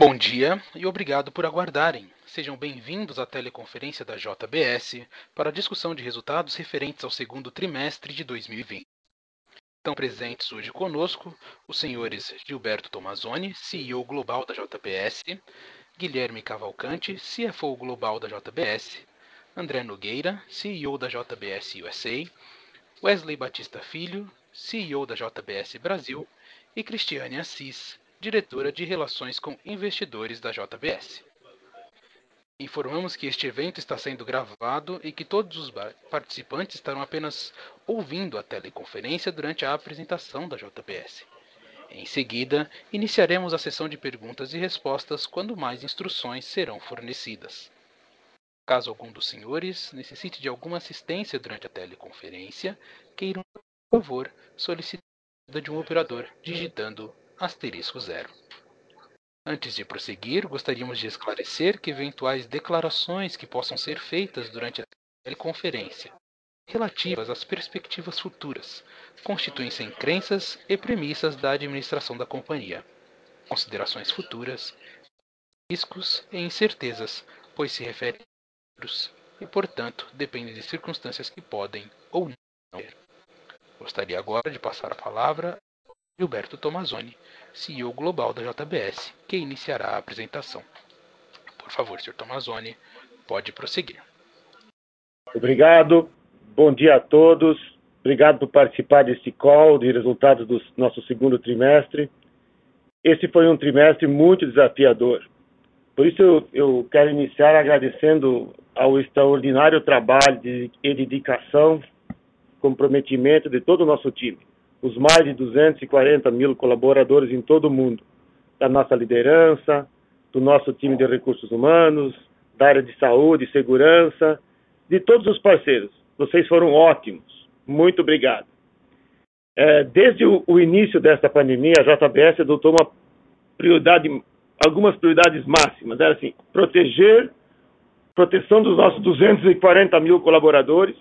Bom dia e obrigado por aguardarem. Sejam bem-vindos à teleconferência da JBS para a discussão de resultados referentes ao segundo trimestre de 2020. Estão presentes hoje conosco os senhores Gilberto Tomazoni, CEO global da JBS, Guilherme Cavalcante, CFO global da JBS, André Nogueira, CEO da JBS USA, Wesley Batista Filho, CEO da JBS Brasil, e Cristiane Assis, diretora de Relações com Investidores da JBS. Informamos que este evento está sendo gravado e que todos os participantes estarão apenas ouvindo a teleconferência durante a apresentação da JBS. Em seguida, iniciaremos a sessão de perguntas e respostas quando mais instruções serão fornecidas. Caso algum dos senhores necessite de alguma assistência durante a teleconferência, queiram, por favor, solicitar de um operador digitando asterisco zero. Antes de prosseguir, gostaríamos de esclarecer que eventuais declarações que possam ser feitas durante a teleconferência relativas às perspectivas futuras constituem-se em crenças e premissas da administração da companhia, considerações futuras, riscos e incertezas, pois se referem a outros e, portanto, dependem de circunstâncias que podem ou não ter. Gostaria agora de passar a palavra Gilberto Tomazoni, CEO global da JBS, que iniciará a apresentação. Por favor, Sr. Tomazoni, pode prosseguir. Obrigado. Bom dia a todos. Obrigado por participar deste call de resultados do nosso segundo trimestre. Esse foi um trimestre muito desafiador. Por isso, eu, eu quero iniciar agradecendo ao extraordinário trabalho de, e dedicação comprometimento de todo o nosso time, os mais de 240 mil colaboradores em todo o mundo, da nossa liderança, do nosso time de recursos humanos, da área de saúde e segurança, de todos os parceiros. Vocês foram ótimos. Muito obrigado. É, desde o, o, início desta pandemia, a JBS adotou uma prioridade, algumas prioridades máximas. Era assim, proteger, proteção dos nossos 240 mil colaboradores,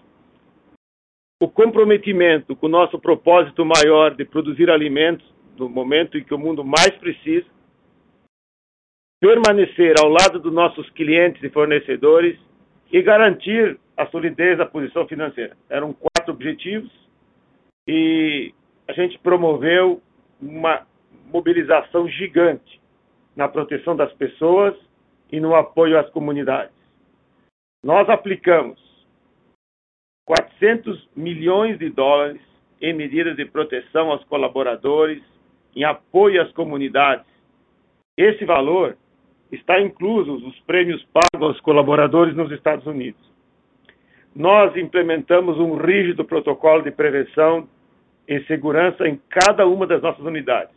o comprometimento com o nosso propósito maior de produzir alimentos no momento em que o mundo mais precisa, permanecer ao lado dos nossos clientes e fornecedores e garantir a solidez da posição financeira. Eram quatro objetivos e a gente promoveu uma mobilização gigante na proteção das pessoas e no apoio às comunidades. Nós aplicamos 400 milhões de dólares em medidas de proteção aos colaboradores, em apoio às comunidades. Esse valor está incluso os prêmios pagos aos colaboradores nos Estados Unidos. Nós implementamos um rígido protocolo de prevenção e segurança em cada uma das nossas unidades,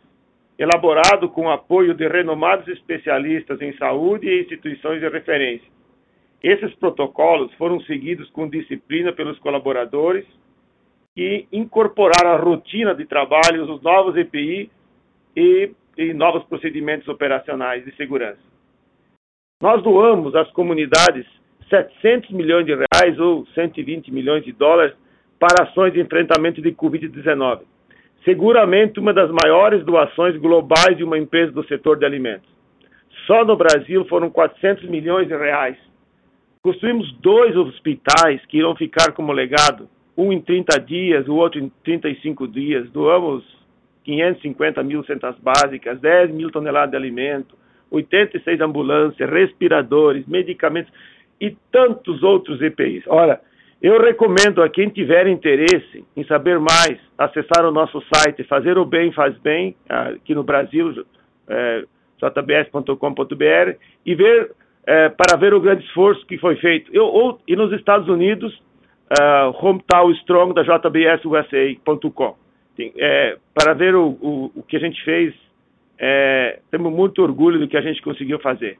elaborado com o apoio de renomados especialistas em saúde e instituições de referência esses protocolos foram seguidos com disciplina pelos colaboradores e incorporaram a rotina de trabalho os novos EPI e, e novos procedimentos operacionais de segurança. Nós doamos às comunidades 700 milhões de reais ou 120 milhões de dólares para ações de enfrentamento de Covid-19. Seguramente uma das maiores doações globais de uma empresa do setor de alimentos. Só no Brasil foram 400 milhões de reais Construímos dois hospitais que irão ficar como legado, um em 30 dias, o outro em 35 dias. Doamos 550 mil centas básicas, 10 mil toneladas de alimento, 86 ambulâncias, respiradores, medicamentos e tantos outros EPIs. Olha, eu recomendo a quem tiver interesse em saber mais, acessar o nosso site Fazer o Bem Faz Bem, aqui no Brasil, é, jbs.com.br, e ver é, para ver o grande esforço que foi feito. Eu, ou, e nos Estados Unidos, uh, Hometown Strong da JBSUSA.com. É, para ver o, o, o, que a gente fez, é, temos muito orgulho do que a gente conseguiu fazer.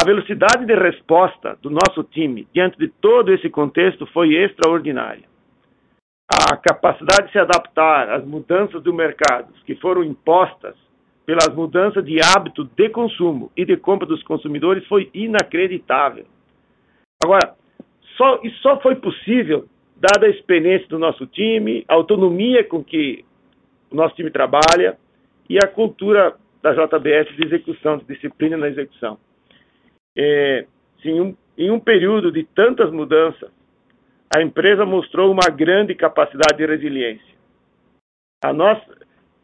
A velocidade de resposta do nosso time diante de todo esse contexto foi extraordinária. A capacidade de se adaptar às mudanças do mercado que foram impostas pelas mudanças de hábito de consumo e de compra dos consumidores foi inacreditável. Agora, só, isso só foi possível dada a experiência do nosso time, a autonomia com que o nosso time trabalha e a cultura da JBS de execução, de disciplina na execução. É, sim, um, em um período de tantas mudanças, a empresa mostrou uma grande capacidade de resiliência. A nossa,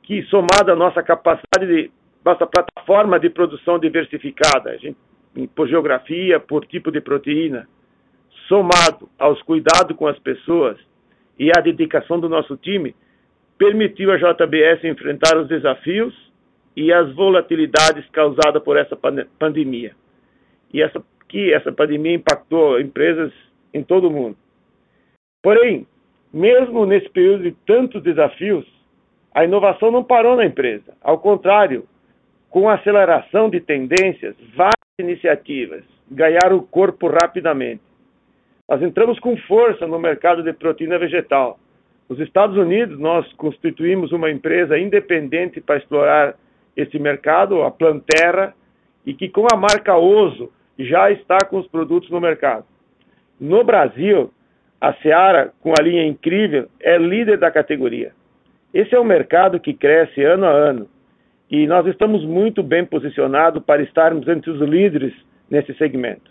que somada à nossa capacidade de nossa plataforma de produção diversificada, gente, por geografia, por tipo de proteína, somado aos cuidados com as pessoas e à dedicação do nosso time, permitiu a JBS enfrentar os desafios e as volatilidades causadas por essa pandemia. E essa que essa pandemia impactou empresas em todo o mundo. Porém, mesmo nesse período de tantos desafios, a inovação não parou na empresa. Ao contrário, com a aceleração de tendências, várias iniciativas ganharam o corpo rapidamente. Nós entramos com força no mercado de proteína vegetal. Nos Estados Unidos, nós constituímos uma empresa independente para explorar esse mercado, a Planterra, e que com a marca Oso já está com os produtos no mercado. No Brasil, a Seara, com a linha incrível, é líder da categoria. Esse é um mercado que cresce ano a ano e nós estamos muito bem posicionados para estarmos entre os líderes nesse segmento.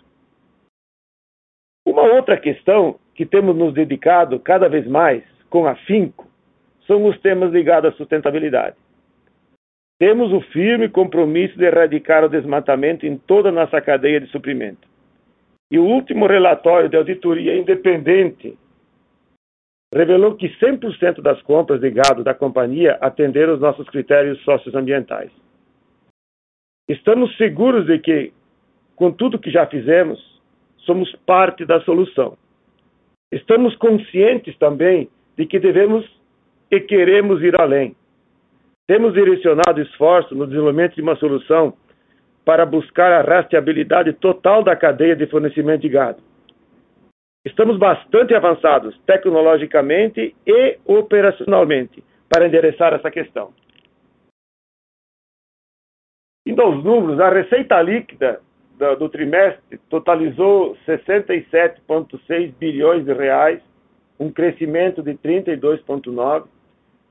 Uma outra questão que temos nos dedicado cada vez mais, com afinco, são os temas ligados à sustentabilidade. Temos o firme compromisso de erradicar o desmatamento em toda a nossa cadeia de suprimento. E o último relatório de auditoria independente revelou que 100% das compras de gado da companhia atenderam os nossos critérios socioambientais. Estamos seguros de que, com tudo que já fizemos, somos parte da solução. Estamos conscientes também de que devemos e queremos ir além. Temos direcionado esforço no desenvolvimento de uma solução para buscar a rastreabilidade total da cadeia de fornecimento de gado. Estamos bastante avançados tecnologicamente e operacionalmente para endereçar essa questão. Indo aos números, a receita líquida do, trimestre totalizou 67,6 bilhões de reais, um crescimento de 32,9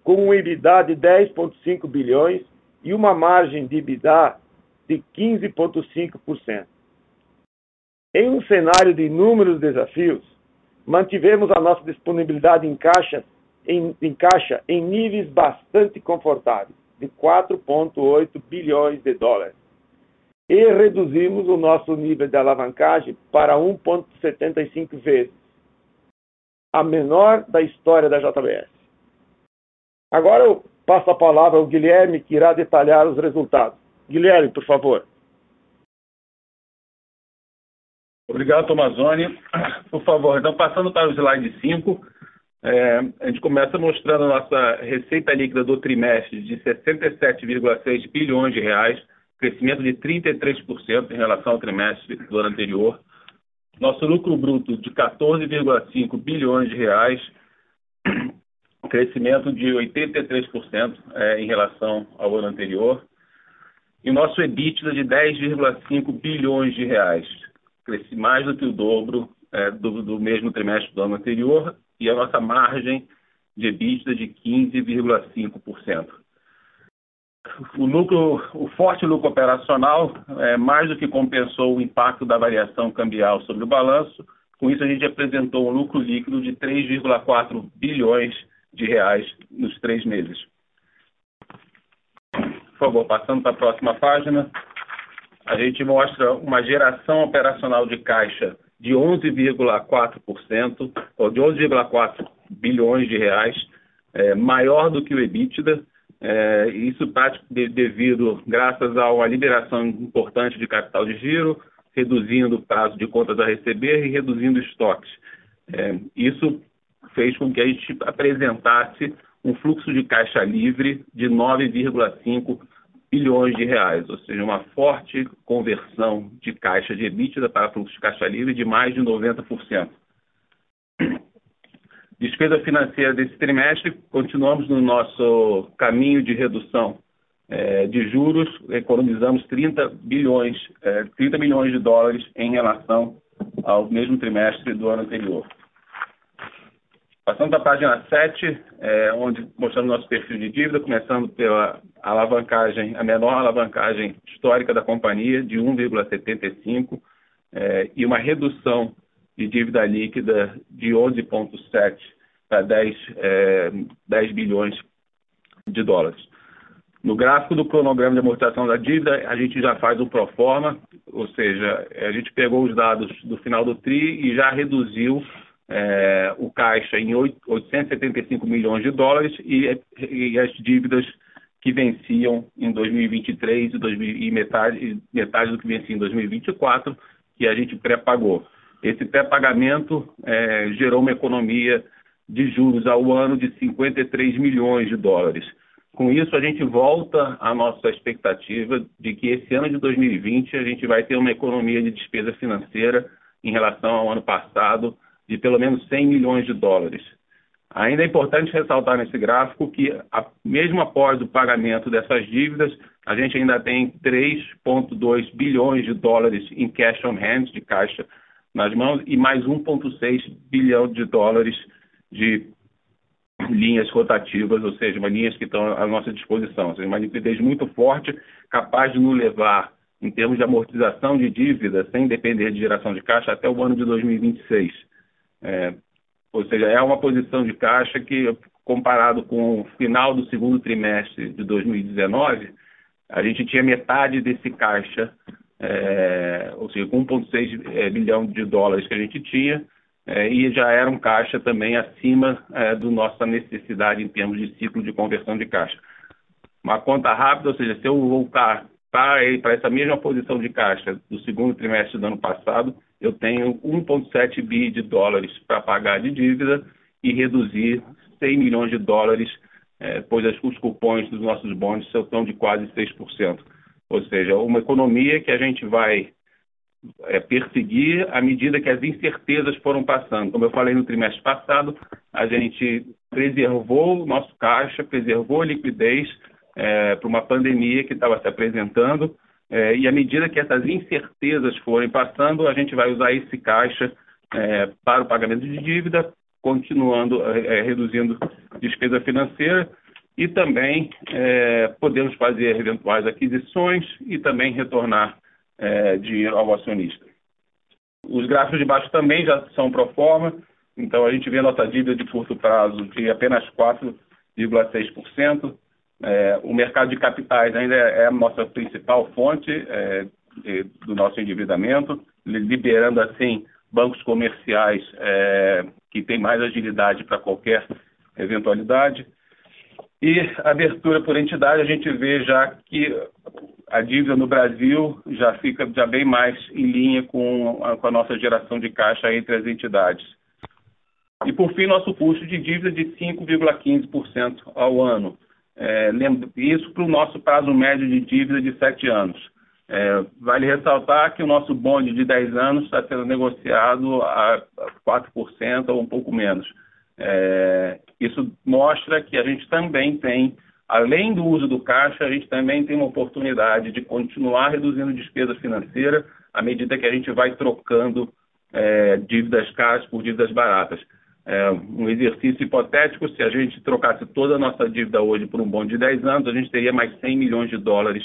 com um EBITDA de 10,5 bilhões e uma margem de EBITDA de 15,5%. Em um cenário de inúmeros desafios, mantivemos a nossa disponibilidade em caixa em, em, caixa em níveis bastante confortáveis, de 4,8 bilhões de dólares. E reduzimos o nosso nível de alavancagem para 1,75 vezes, a menor da história da JBS. Agora eu passo a palavra ao Guilherme, que irá detalhar os resultados. Guilherme, por favor. Obrigado, Tomazoni. Por favor, então, passando para o slide 5, é, a gente começa mostrando a nossa receita líquida do trimestre de 67,6 bilhões de reais, crescimento de 33% em relação ao trimestre do ano anterior. Nosso lucro bruto de 14,5 bilhões de reais, crescimento de 83% é, em relação ao ano anterior. E o nosso EBITDA de 10,5 bilhões de reais, cresce mais do que o dobro é, do, do, mesmo trimestre do ano anterior, e a nossa margem de EBITDA de 15,5%. O, lucro, o forte lucro operacional é, mais do que compensou o impacto da variação cambial sobre o balanço. Com isso, a gente apresentou um lucro líquido de 3,4 bilhões de reais nos três meses. Por favor, passando para a próxima página, a gente mostra uma geração operacional de caixa de 11,4%, ou de 11,4 bilhões de reais, é, maior do que o EBITDA. É, isso está devido, graças a uma liberação importante de capital de giro, reduzindo o prazo de contas a receber e reduzindo estoques. É, isso fez com que a gente apresentasse um fluxo de caixa livre de 9,5 bilhões de reais, ou seja, uma forte conversão de caixa de EBITDA para fluxo de caixa livre de mais de 90%. Despesa financeira desse trimestre, continuamos no nosso caminho de redução é, de juros, economizamos 30 bilhões, é, 30 milhões de dólares em relação ao mesmo trimestre do ano anterior. Passando para a página 7, é, onde mostramos nosso perfil de dívida, começando pela alavancagem, a menor alavancagem histórica da companhia, de 1,75, é, e uma redução de dívida líquida de 11,7 para 10, é, 10 bilhões de dólares. No gráfico do cronograma de amortização da dívida, a gente já faz o pro forma, ou seja, a gente pegou os dados do final do TRI e já reduziu é, o caixa em 875 milhões de dólares e, e, as dívidas que venciam em 2023 e, 2000, e metade, metade do que vencia em 2024, que a gente pré-pagou. Esse pré-pagamento é, gerou uma economia de juros ao ano de 53 milhões de dólares. Com isso, a gente volta à nossa expectativa de que esse ano de 2020 a gente vai ter uma economia de despesa financeira em relação ao ano passado de pelo menos 100 milhões de dólares. Ainda é importante ressaltar nesse gráfico que, mesmo após o pagamento dessas dívidas, a gente ainda tem 3,2 bilhões de dólares em cash on hand, de caixa nas mãos, e mais 1,6 bilhão de dólares de linhas rotativas, ou seja, linhas que estão à nossa disposição. Ou seja, uma liquidez muito forte, capaz de nos levar, em termos de amortização de dívida, sem depender de geração de caixa, até o ano de 2026. É, ou seja, é uma posição de caixa que, comparado com o final do segundo trimestre de 2019, a gente tinha metade desse caixa, é, ou seja, com 1,6 é, bilhão de dólares que a gente tinha, é, e já era um caixa também acima é, da nossa necessidade em termos de ciclo de conversão de caixa. Uma conta rápida, ou seja, se eu voltar para essa mesma posição de caixa do segundo trimestre do ano passado, eu tenho 1,7 bi de dólares para pagar de dívida e reduzir 100 milhões de dólares, é, pois os cupons dos nossos bons estão de quase 6%. Ou seja, uma economia que a gente vai é, perseguir à medida que as incertezas foram passando. Como eu falei no trimestre passado, a gente preservou o nosso caixa, preservou a liquidez é, para uma pandemia que estava se apresentando é, e à medida que essas incertezas forem passando, a gente vai usar esse caixa é, para o pagamento de dívida, continuando é, reduzindo despesa financeira e também é, podemos fazer eventuais aquisições e também retornar é, dinheiro ao acionista. Os gráficos de baixo também já são pro forma, então a gente vê a nossa dívida de curto prazo de apenas 4,6%, é, o mercado de capitais ainda é, a nossa principal fonte é, do nosso endividamento, liberando assim bancos comerciais é, que têm mais agilidade para qualquer eventualidade. E abertura por entidade, a gente vê já que a dívida no Brasil já fica já bem mais em linha com a, com a nossa geração de caixa entre as entidades. E, por fim, nosso custo de dívida de 5,15% ao ano. É, isso para o nosso prazo médio de dívida de 7 anos. É, vale ressaltar que o nosso bonde de 10 anos está sendo negociado a 4% ou um pouco menos. É, isso mostra que a gente também tem, além do uso do caixa, a gente também tem uma oportunidade de continuar reduzindo despesa financeira à medida que a gente vai trocando é, dívidas caras por dívidas baratas é, um exercício hipotético, se a gente trocasse toda a nossa dívida hoje por um bom de 10 anos, a gente teria mais 100 milhões de dólares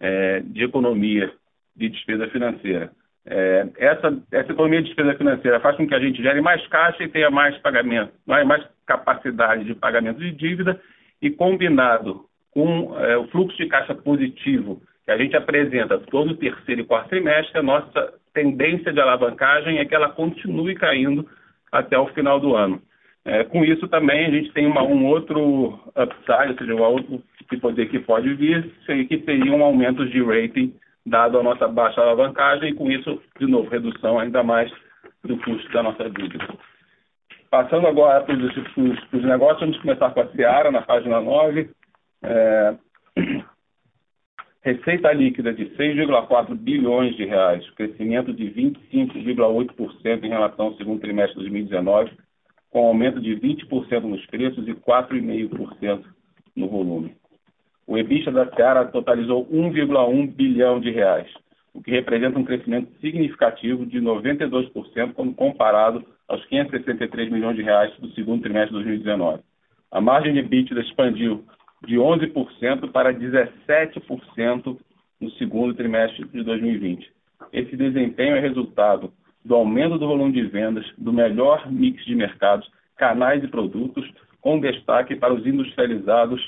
é, de economia de despesa financeira. É, essa, essa economia de despesa financeira faz com que a gente gere mais caixa e tenha mais pagamento, mais, capacidade de pagamento de dívida e combinado com é, o fluxo de caixa positivo que a gente apresenta todo terceiro e quarto trimestre, a nossa tendência de alavancagem é que ela continue caindo até o final do ano. É, com isso também a gente tem uma, um outro upside, ou seja, um outro poder que pode vir, que seria um aumento de rating dado a nossa baixa alavancagem e com isso, de novo, redução ainda mais do custo da nossa dívida. Passando agora para os, negócios, vamos começar com a Seara, na página 9. É, Receita líquida de 6,4 bilhões de reais, crescimento de 25,8% em relação ao segundo trimestre de 2019, com aumento de 20% nos preços e 4,5% no volume. O EBITDA da Seara totalizou 1,1 bilhão de reais, o que representa um crescimento significativo de 92% quando comparado aos 563 milhões de reais do segundo trimestre de 2019. A margem de EBITDA expandiu de 11% para 17% no segundo trimestre de 2020. Esse desempenho é resultado do aumento do volume de vendas, do melhor mix de mercados, canais e produtos, com destaque para os industrializados,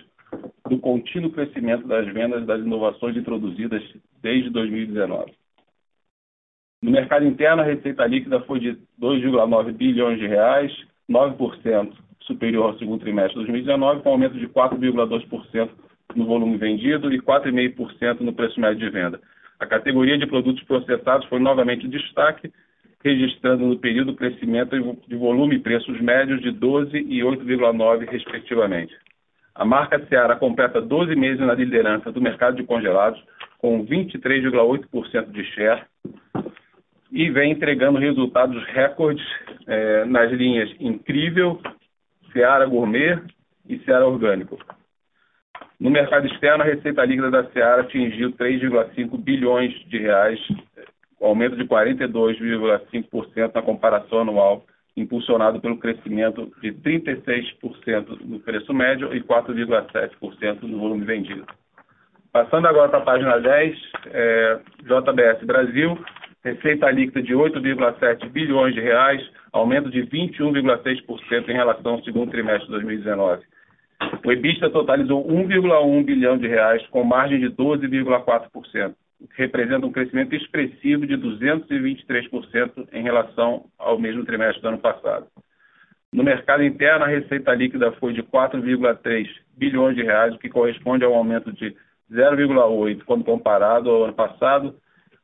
do contínuo crescimento das vendas das inovações introduzidas desde 2019. No mercado interno, a receita líquida foi de 2,9 bilhões de reais, 9% superior ao segundo trimestre de 2019, com aumento de 4,2% no volume vendido e 4,5% no preço médio de venda. A categoria de produtos processados foi novamente destaque, registrando no período crescimento de volume e preços médios de 12 e 8,9 respectivamente. A marca Seara completa 12 meses na liderança do mercado de congelados, com 23,8% de share, e vem entregando resultados recordes eh, nas linhas Incrível, Seara Gourmet e Seara Orgânico. No mercado externo, a receita líquida da Seara atingiu 3,5 bilhões de reais, aumento de 42,5% na comparação anual, impulsionado pelo crescimento de 36% no preço médio e 4,7% no volume vendido. Passando agora para a página 10, é, JBS Brasil, receita líquida de 8,7 bilhões de reais, aumento de 21,6% em relação ao segundo trimestre de 2019. O EBITDA totalizou 1,1 bilhão de reais, com margem de 12,4%, o que representa um crescimento expressivo de 223% em relação ao mesmo trimestre do ano passado. No mercado interno, a receita líquida foi de 4,3 bilhões de reais, o que corresponde a um aumento de 0,8 quando comparado ao ano passado.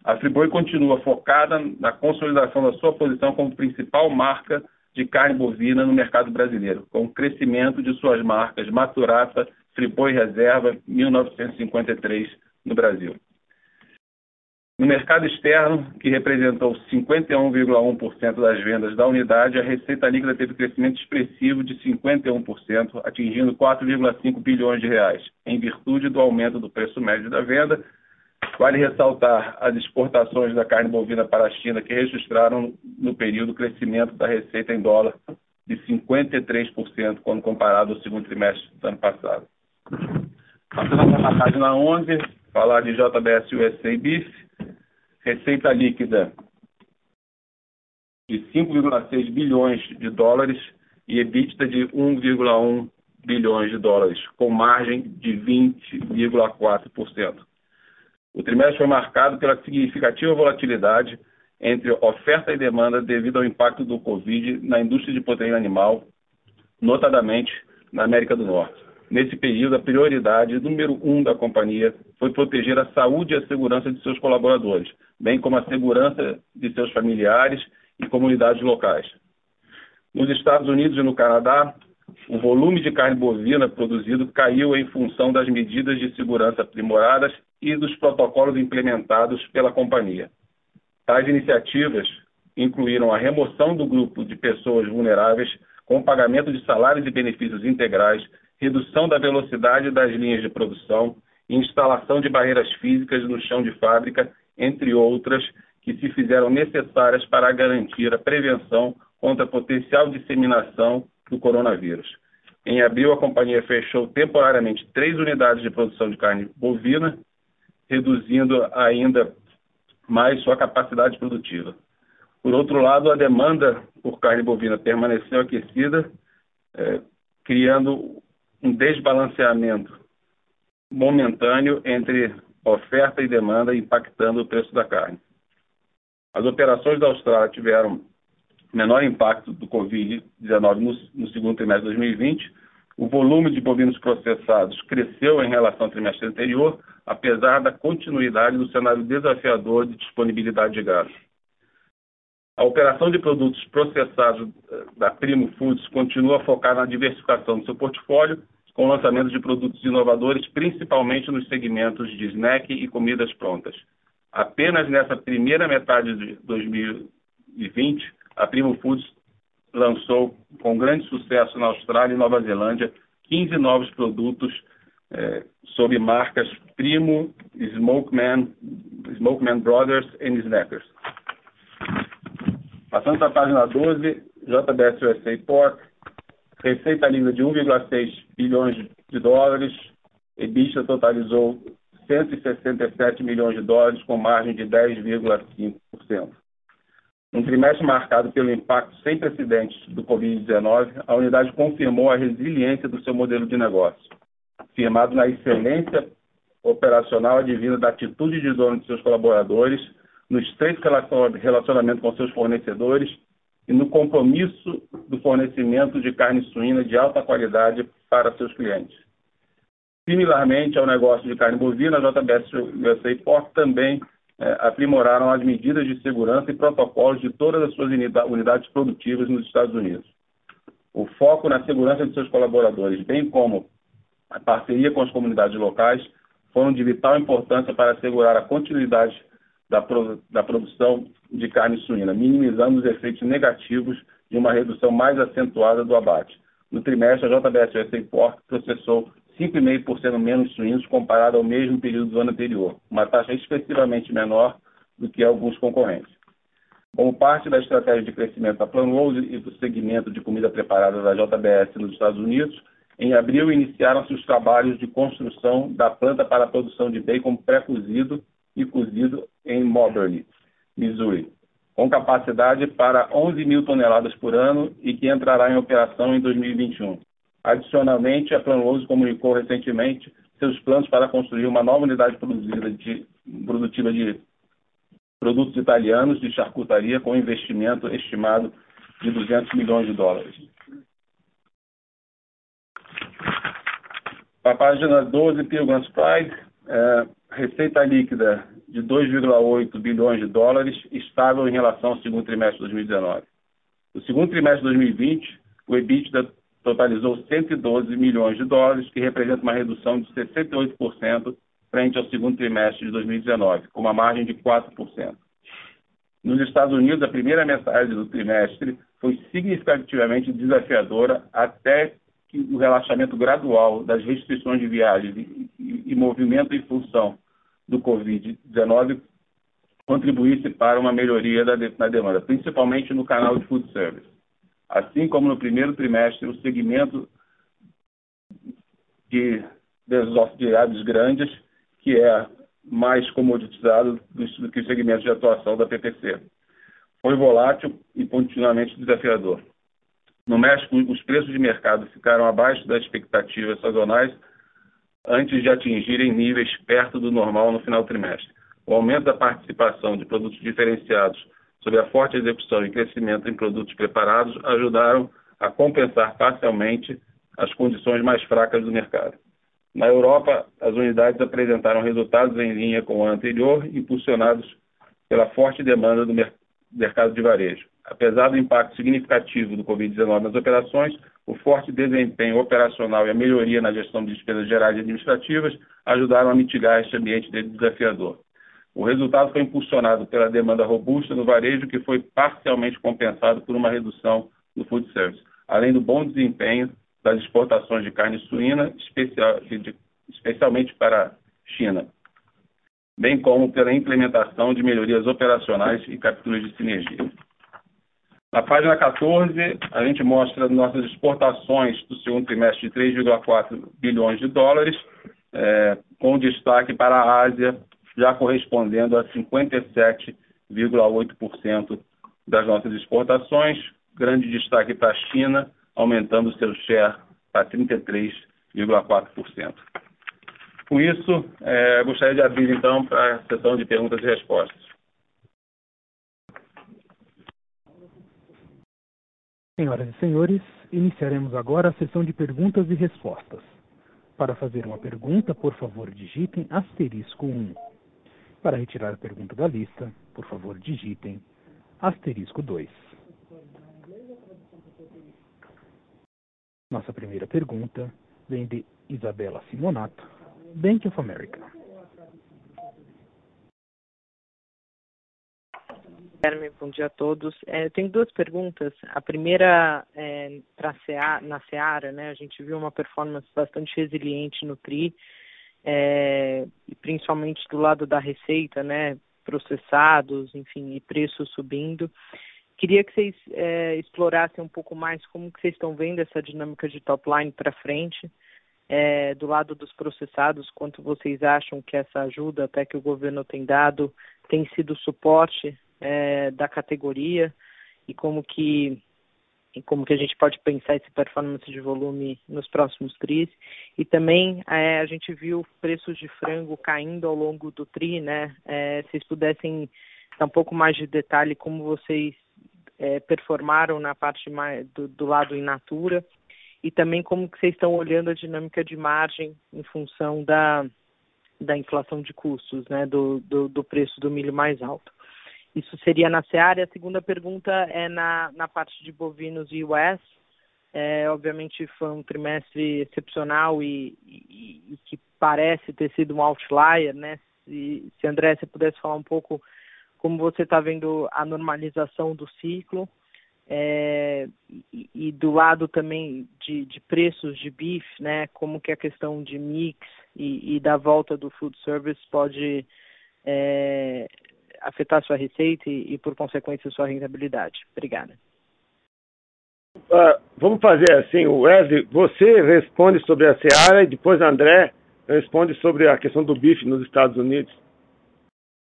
A Friboi continua focada na consolidação da sua posição como principal marca de carne bovina no mercado brasileiro, com o crescimento de suas marcas Maturata, Friboi Reserva, 1953 no Brasil. No mercado externo, que representou 51,1% das vendas da unidade, a receita líquida teve crescimento expressivo de 51%, atingindo 4,5 bilhões de reais, em virtude do aumento do preço médio da venda. Vale ressaltar as exportações da carne bovina para a China, que registraram no período crescimento da receita em dólar de 53% quando comparado ao segundo trimestre do ano passado. Passando para a página 11, falar de JBS USA Beef receita líquida de 5,6 bilhões de dólares e EBITDA de 1,1 bilhões de dólares, com margem de 20,4%. O trimestre foi marcado pela significativa volatilidade entre oferta e demanda devido ao impacto do Covid na indústria de proteína animal, notadamente na América do Norte. Nesse período, a prioridade número um da companhia foi proteger a saúde e a segurança de seus colaboradores, bem como a segurança de seus familiares e comunidades locais. Nos Estados Unidos e no Canadá, o volume de carne bovina produzido caiu em função das medidas de segurança aprimoradas e dos protocolos implementados pela companhia. Tais iniciativas incluíram a remoção do grupo de pessoas vulneráveis com pagamento de salários e benefícios integrais redução da velocidade das linhas de produção, instalação de barreiras físicas no chão de fábrica, entre outras, que se fizeram necessárias para garantir a prevenção contra a potencial disseminação do coronavírus. Em abril, a companhia fechou temporariamente três unidades de produção de carne bovina, reduzindo ainda mais sua capacidade produtiva. Por outro lado, a demanda por carne bovina permaneceu aquecida, eh, criando um desbalanceamento momentâneo entre oferta e demanda, impactando o preço da carne. As operações da Austrália tiveram menor impacto do Covid-19 no, no, segundo trimestre de 2020. O volume de bovinos processados cresceu em relação ao trimestre anterior, apesar da continuidade do cenário desafiador de disponibilidade de gás. A operação de produtos processados eh, da Primo Foods continua focada na diversificação do seu portfólio, com lançamento de produtos inovadores, principalmente nos segmentos de snack e comidas prontas. Apenas nessa primeira metade de 2020, a Primo Foods lançou com grande sucesso na Austrália e Nova Zelândia 15 novos produtos é, sob marcas Primo, Smokeman, Smokeman Brothers e Snackers. Passando para a página 12, JBS USA Pork, receita líquida de 1,6 bilhões de dólares, EBITDA totalizou 167 milhões de dólares, com margem de 10,5%. Um trimestre marcado pelo impacto sem precedentes do Covid-19, a unidade confirmou a resiliência do seu modelo de negócio, firmado na excelência operacional advinda da atitude de dono de seus colaboradores, no estreito relacionamento com seus fornecedores e no compromisso do fornecimento de carne suína de alta qualidade para seus clientes. Similarmente ao negócio de carne bovina, a JBS USA Pork também é, aprimoraram as medidas de segurança e protocolos de todas as suas unidades produtivas nos Estados Unidos. O foco na segurança de seus colaboradores, bem como a parceria com as comunidades locais, foram de vital importância para assegurar a continuidade da, da produção de carne suína, minimizando os efeitos negativos de uma redução mais acentuada do abate. No trimestre, a JBS USA Pork processou 5,5% menos suínos comparado ao mesmo período do ano anterior, uma taxa expressivamente menor do que alguns concorrentes. Como parte da estratégia de crescimento da Planrose e do segmento de comida preparada da JBS nos Estados Unidos, em abril iniciaram-se os trabalhos de construção da planta para a produção de bacon pré-cozido e cozido em Moberly, Missouri, com capacidade para 11 mil toneladas por ano e que entrará em operação em 2021. Adicionalmente, a Planlose comunicou recentemente seus planos para construir uma nova unidade de, produtiva de produtos italianos de charcutaria com investimento estimado de 200 milhões de dólares. Para a página 12, Pilgrim's Pride, é, receita líquida de 2,8 bilhões de dólares, estável em relação ao segundo trimestre de 2019. No segundo trimestre de 2020, o EBITDA totalizou 112 milhões de dólares, que representa uma redução de 68% frente ao segundo trimestre de 2019, com uma margem de 4%. Nos Estados Unidos, a primeira metade do trimestre foi significativamente desafiadora até que o relaxamento gradual das restrições de viagens e, movimento em função do Covid-19 contribuísse para uma melhoria da, na demanda, principalmente no canal de food service. Assim como no primeiro trimestre, o segmento de desossidiados grandes, que é mais comoditizado do que o segmento de atuação da PPC. Foi volátil e continuamente desafiador. No México, os preços de mercado ficaram abaixo das expectativas sazonais antes de atingirem níveis perto do normal no final do trimestre. O aumento da participação de produtos diferenciados sob a forte execução e crescimento em produtos preparados, ajudaram a compensar parcialmente as condições mais fracas do mercado. Na Europa, as unidades apresentaram resultados em linha com o anterior, impulsionados pela forte demanda do mercado de varejo. Apesar do impacto significativo do Covid-19 nas operações, o forte desempenho operacional e a melhoria na gestão de despesas gerais e administrativas ajudaram a mitigar este ambiente desafiador. O resultado foi impulsionado pela demanda robusta no varejo, que foi parcialmente compensado por uma redução no food service, além do bom desempenho das exportações de carne suína, especialmente para a China, bem como pela implementação de melhorias operacionais e capturas de sinergia. Na página 14, a gente mostra nossas exportações do segundo trimestre de 3,4 bilhões de dólares, é, com destaque para a Ásia, já correspondendo a 57,8% das nossas exportações. Grande destaque para a China, aumentando seu share para 33,4%. Com isso, é, gostaria de abrir então para a sessão de perguntas e respostas. Senhoras e senhores, iniciaremos agora a sessão de perguntas e respostas. Para fazer uma pergunta, por favor, digitem asterisco 1. Para retirar a pergunta da lista, por favor, digitem asterisco 2. Nossa primeira pergunta vem de Isabela Simonato, Bank of America. Bom dia a todos. É, eu tenho duas perguntas. A primeira é Seara, na Seara, né? A gente viu uma performance bastante resiliente no TRI, é, principalmente do lado da receita, né? Processados, enfim, e preços subindo. Queria que vocês é, explorassem um pouco mais como que vocês estão vendo essa dinâmica de top line para frente. É, do lado dos processados, quanto vocês acham que essa ajuda até que o governo tem dado tem sido suporte é, da categoria e como que como que a gente pode pensar esse performance de volume nos próximos tris. E também é, a gente viu preços de frango caindo ao longo do tri, né? É, vocês pudessem dar um pouco mais de detalhe como vocês é, performaram na parte mais, do, do, lado in natura e também como que vocês estão olhando a dinâmica de margem em função da, da inflação de custos, né? Do, do, do preço do milho mais alto. Isso seria na Seara. A segunda pergunta é na, na parte de bovinos e US. É, obviamente foi um trimestre excepcional e, e, e, que parece ter sido um outlier, né? Se, se André, você pudesse falar um pouco como você está vendo a normalização do ciclo é, e, e, do lado também de, de, preços de bife, né? Como que a questão de mix e, e da volta do food service pode é, afetar sua receita e, e, por consequência, sua rentabilidade. Obrigada. Uh, vamos fazer assim, Wesley, você responde sobre a Seara e depois André responde sobre a questão do bife nos Estados Unidos.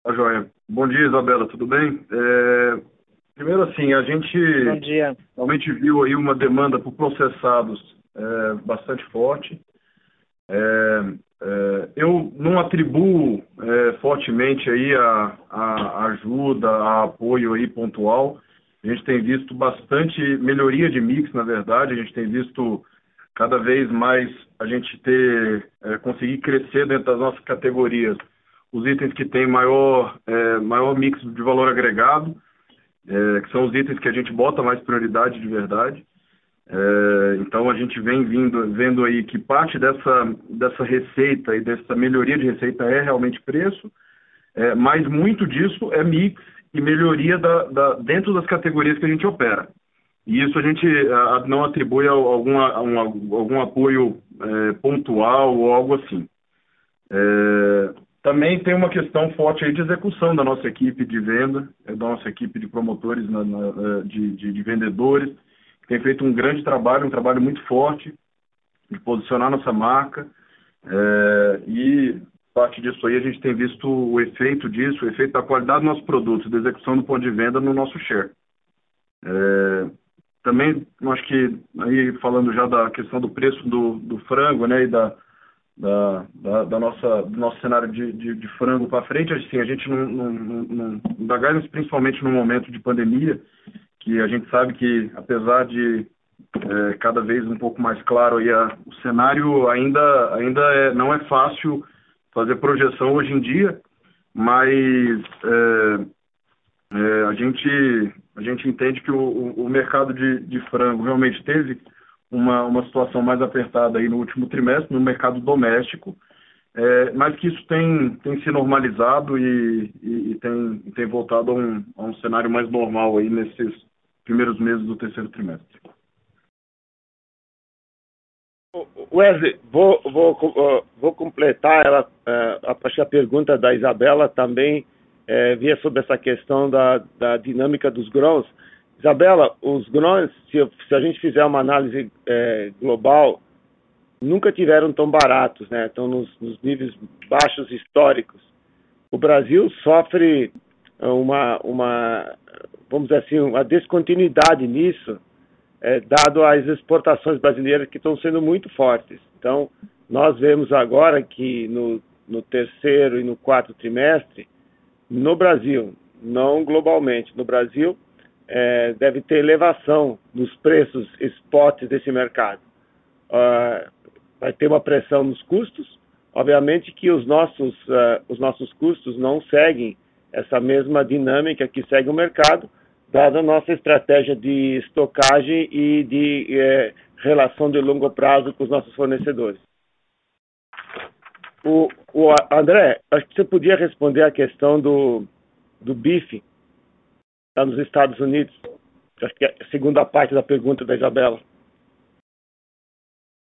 Tá joia. Bom dia, Isabela, tudo bem? É... Primeiro assim, a gente realmente viu aí uma demanda por processados é, bastante forte. É, é, eu não atribuo é, fortemente aí a, a, ajuda, a apoio aí pontual. A gente tem visto bastante melhoria de mix, na verdade. A gente tem visto cada vez mais a gente ter é, conseguir crescer dentro das nossas categorias os itens que têm maior é, maior mix de valor agregado, é, que são os itens que a gente bota mais prioridade de verdade. É, então a gente vem vindo, vendo aí que parte dessa, dessa receita e dessa melhoria de receita é realmente preço, é, mas muito disso é mix e melhoria da, da, dentro das categorias que a gente opera. E isso a gente a, não atribui a um, algum apoio é, pontual ou algo assim. É, também tem uma questão forte aí de execução da nossa equipe de venda, da nossa equipe de promotores, na, na, é, de, de, de vendedores, tem feito um grande trabalho, um trabalho muito forte de posicionar nossa marca. É, e parte disso aí a gente tem visto o efeito disso, o efeito da qualidade dos nossos produtos, da execução do ponto de venda no nosso share. É, também, acho que, aí falando já da questão do preço do, do frango, né, e da, da, da, da, nossa, do nosso cenário de, de, de frango para frente, assim, a gente não, não, não, não dá principalmente no momento de pandemia, que a gente sabe que, apesar de é, cada vez um pouco mais claro aí, a, o cenário ainda, ainda é, não é fácil fazer projeção hoje em dia, mas é, é, a, gente, a gente entende que o, o mercado de, de frango realmente teve uma, uma situação mais apertada aí no último trimestre, no mercado doméstico, é, mas que isso tem, tem se normalizado e, e, e tem, tem voltado a um, a um cenário mais normal aí nesses, primeiros meses do terceiro trimestre. Wesley, vou, vou, vou completar ela, é, a da pergunta da Isabela também é, via sobre essa questão da, da dinâmica dos grãos. Isabela, os grãos, se, se a gente fizer uma análise é, global, nunca tiveram tão baratos, né? Estão nos, nos níveis baixos históricos. O Brasil sofre uma, uma vamos dizer assim, uma descontinuidade nisso, é, dado as exportações brasileiras que estão sendo muito fortes. Então, nós vemos agora que no, no terceiro e no quarto trimestre, no Brasil, não globalmente, no Brasil, é, deve ter elevação nos preços spot desse mercado. Uh, vai ter uma pressão nos custos, obviamente que os nossos, uh, os nossos custos não seguem essa mesma dinâmica que segue o mercado, dada a nossa estratégia de estocagem e de é, relação de longo prazo com os nossos fornecedores. O, o André, acho que você podia responder a questão do, do bife está nos Estados Unidos. Acho que é a segunda parte da pergunta da Isabela.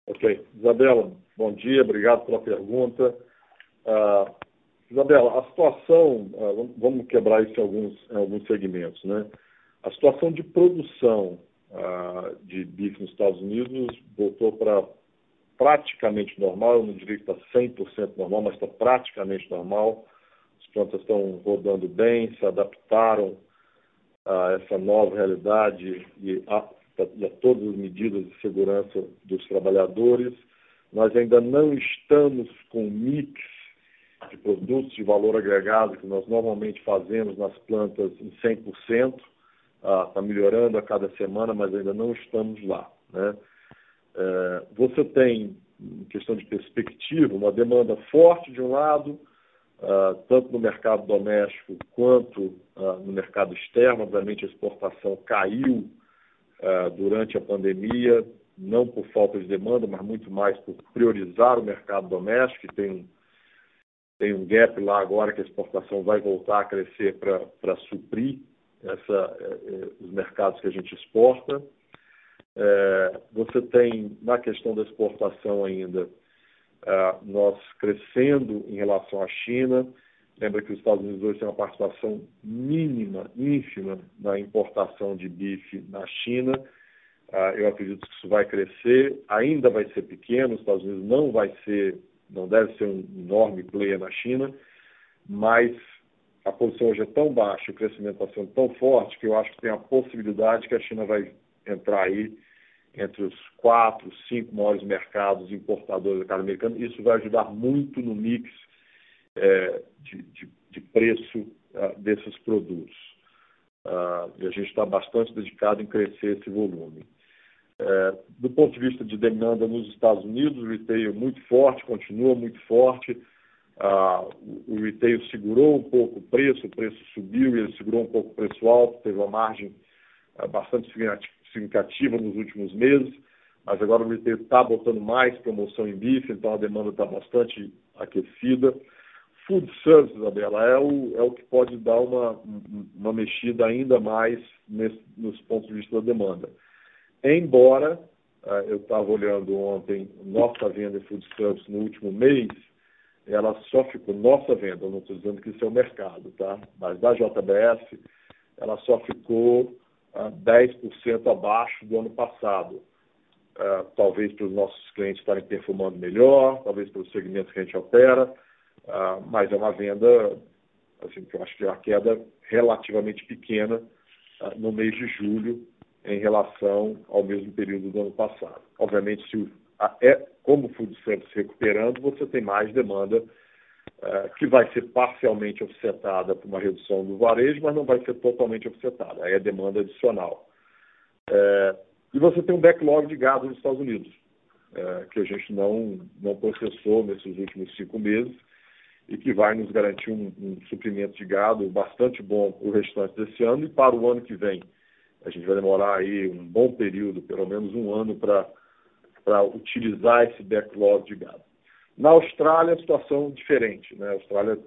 Ok. Isabela, bom dia, obrigado pela pergunta. Uh, Isabela, a situação, uh, vamos quebrar isso em alguns, em alguns segmentos, né? A situação de produção uh, de bife nos Estados Unidos voltou para praticamente normal, eu não diria que está 100% normal, mas está praticamente normal. As plantas estão rodando bem, se adaptaram a essa nova realidade e a, e a todas as medidas de segurança dos trabalhadores. Nós ainda não estamos com mix de produtos de valor agregado que nós normalmente fazemos nas plantas em 100%. Está ah, melhorando a cada semana, mas ainda não estamos lá. Né? É, você tem, em questão de perspectiva, uma demanda forte de um lado, uh, tanto no mercado doméstico quanto uh, no mercado externo. Obviamente, a exportação caiu durante a pandemia, não por falta de demanda, mas muito mais por priorizar o mercado doméstico, que tem um, tem um gap lá agora que a exportação vai voltar a crescer para suprir essa, eh, eh, os mercados que a gente exporta. É, você tem, na questão da exportação ainda, é, nós crescendo em relação à China. Lembra que os Estados Unidos hoje têm uma participação mínima, ínfima, na importação de bife na China. É, eu acredito que isso vai crescer, ainda vai ser pequeno, os Estados Unidos não vai ser, não deve ser um enorme player na China, mas a posição hoje é tão baixa, o crescimento está sendo tão forte que eu acho que tem a possibilidade que a China vai entrar aí entre os quatro, cinco maiores mercados importadores da carne americana. Isso vai ajudar muito no mix é, de, de, de, preço uh, desses produtos. Uh, e a gente está bastante dedicado em crescer esse volume. É, do ponto de vista de demanda nos Estados Unidos, o retail é muito forte, continua muito forte. Uh, o retail segurou um pouco o preço, o preço subiu e ele segurou um pouco o preço alto, teve uma margem bastante significativa nos últimos meses, mas agora o retail está botando mais promoção em bife, então a demanda está bastante aquecida. Food service, Isabela, é o, é o que pode dar uma, uma mexida ainda mais nesse, nos pontos de vista da demanda. Embora, uh, eu estava olhando ontem nossa venda em food service no último mês, ela só ficou, nossa venda, eu não estou dizendo que isso é o mercado, tá? Mas da JBS, ela só ficou 10% abaixo do ano passado. Uh, talvez para os nossos clientes estarem performando melhor, talvez pelos segmentos que a gente opera, mas é uma venda, assim, que eu acho que é uma queda relativamente pequena no mês de julho em relação ao mesmo período do ano passado. Obviamente, se o, é, como o food service recuperando, você tem mais demanda é, que vai ser parcialmente offsetada por uma redução do varejo, mas não vai ser totalmente offsetada. Aí é demanda adicional. É, e você tem um backlog de gado nos Estados Unidos, é, que a gente não, não processou nesses últimos cinco meses e que vai nos garantir um, um suprimento de gado bastante bom o restante desse ano e para o ano que vem. A gente vai demorar aí um bom período, pelo menos um ano, para utilizar esse backlog de gado. Na Austrália, a situação é diferente. Né? A Austrália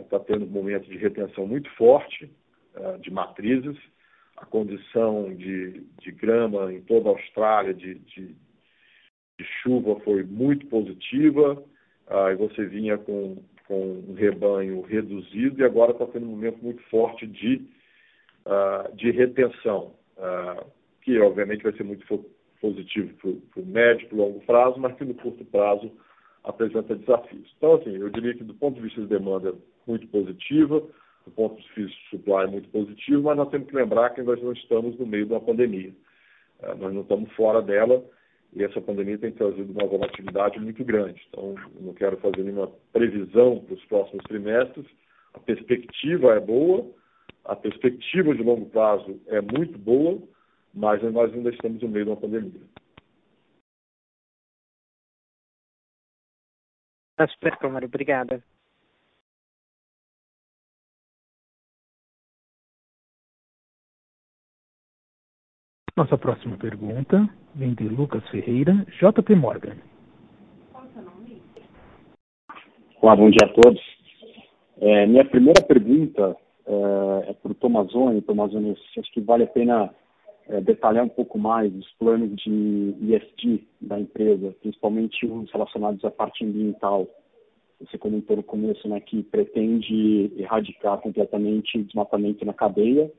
está ah, tendo um momento de retenção muito forte ah, de matrizes. A condição de, de, grama em toda a Austrália, de, de, de chuva, foi muito positiva. Ah, você vinha com, com um rebanho reduzido e agora está tendo um momento muito forte de, de retenção, que obviamente vai ser muito positivo para o médio e longo prazo, mas que no curto prazo apresenta desafios. Então, assim, eu diria que do ponto de vista de demanda é muito positiva, do ponto de vista de supply é muito positivo, mas nós temos que lembrar que nós não estamos no meio de uma pandemia. É, nós não estamos fora dela e essa pandemia tem trazido uma volatilidade muito grande. Então, não quero fazer nenhuma previsão para os próximos trimestres. A perspectiva é boa, a perspectiva de longo prazo é muito boa, mas nós ainda estamos no meio de uma pandemia. Tá super, Câmara. Obrigada. Nossa próxima pergunta vem de Lucas Ferreira, JP Morgan. Olá, bom dia a todos. É, minha primeira pergunta é, é para o Tomazoni. Tomazoni, acho que vale a pena é, detalhar um pouco mais os planos de ESG da empresa, principalmente os relacionados à parte ambiental. Você comentou no começo né, que pretende erradicar completamente o desmatamento na cadeia.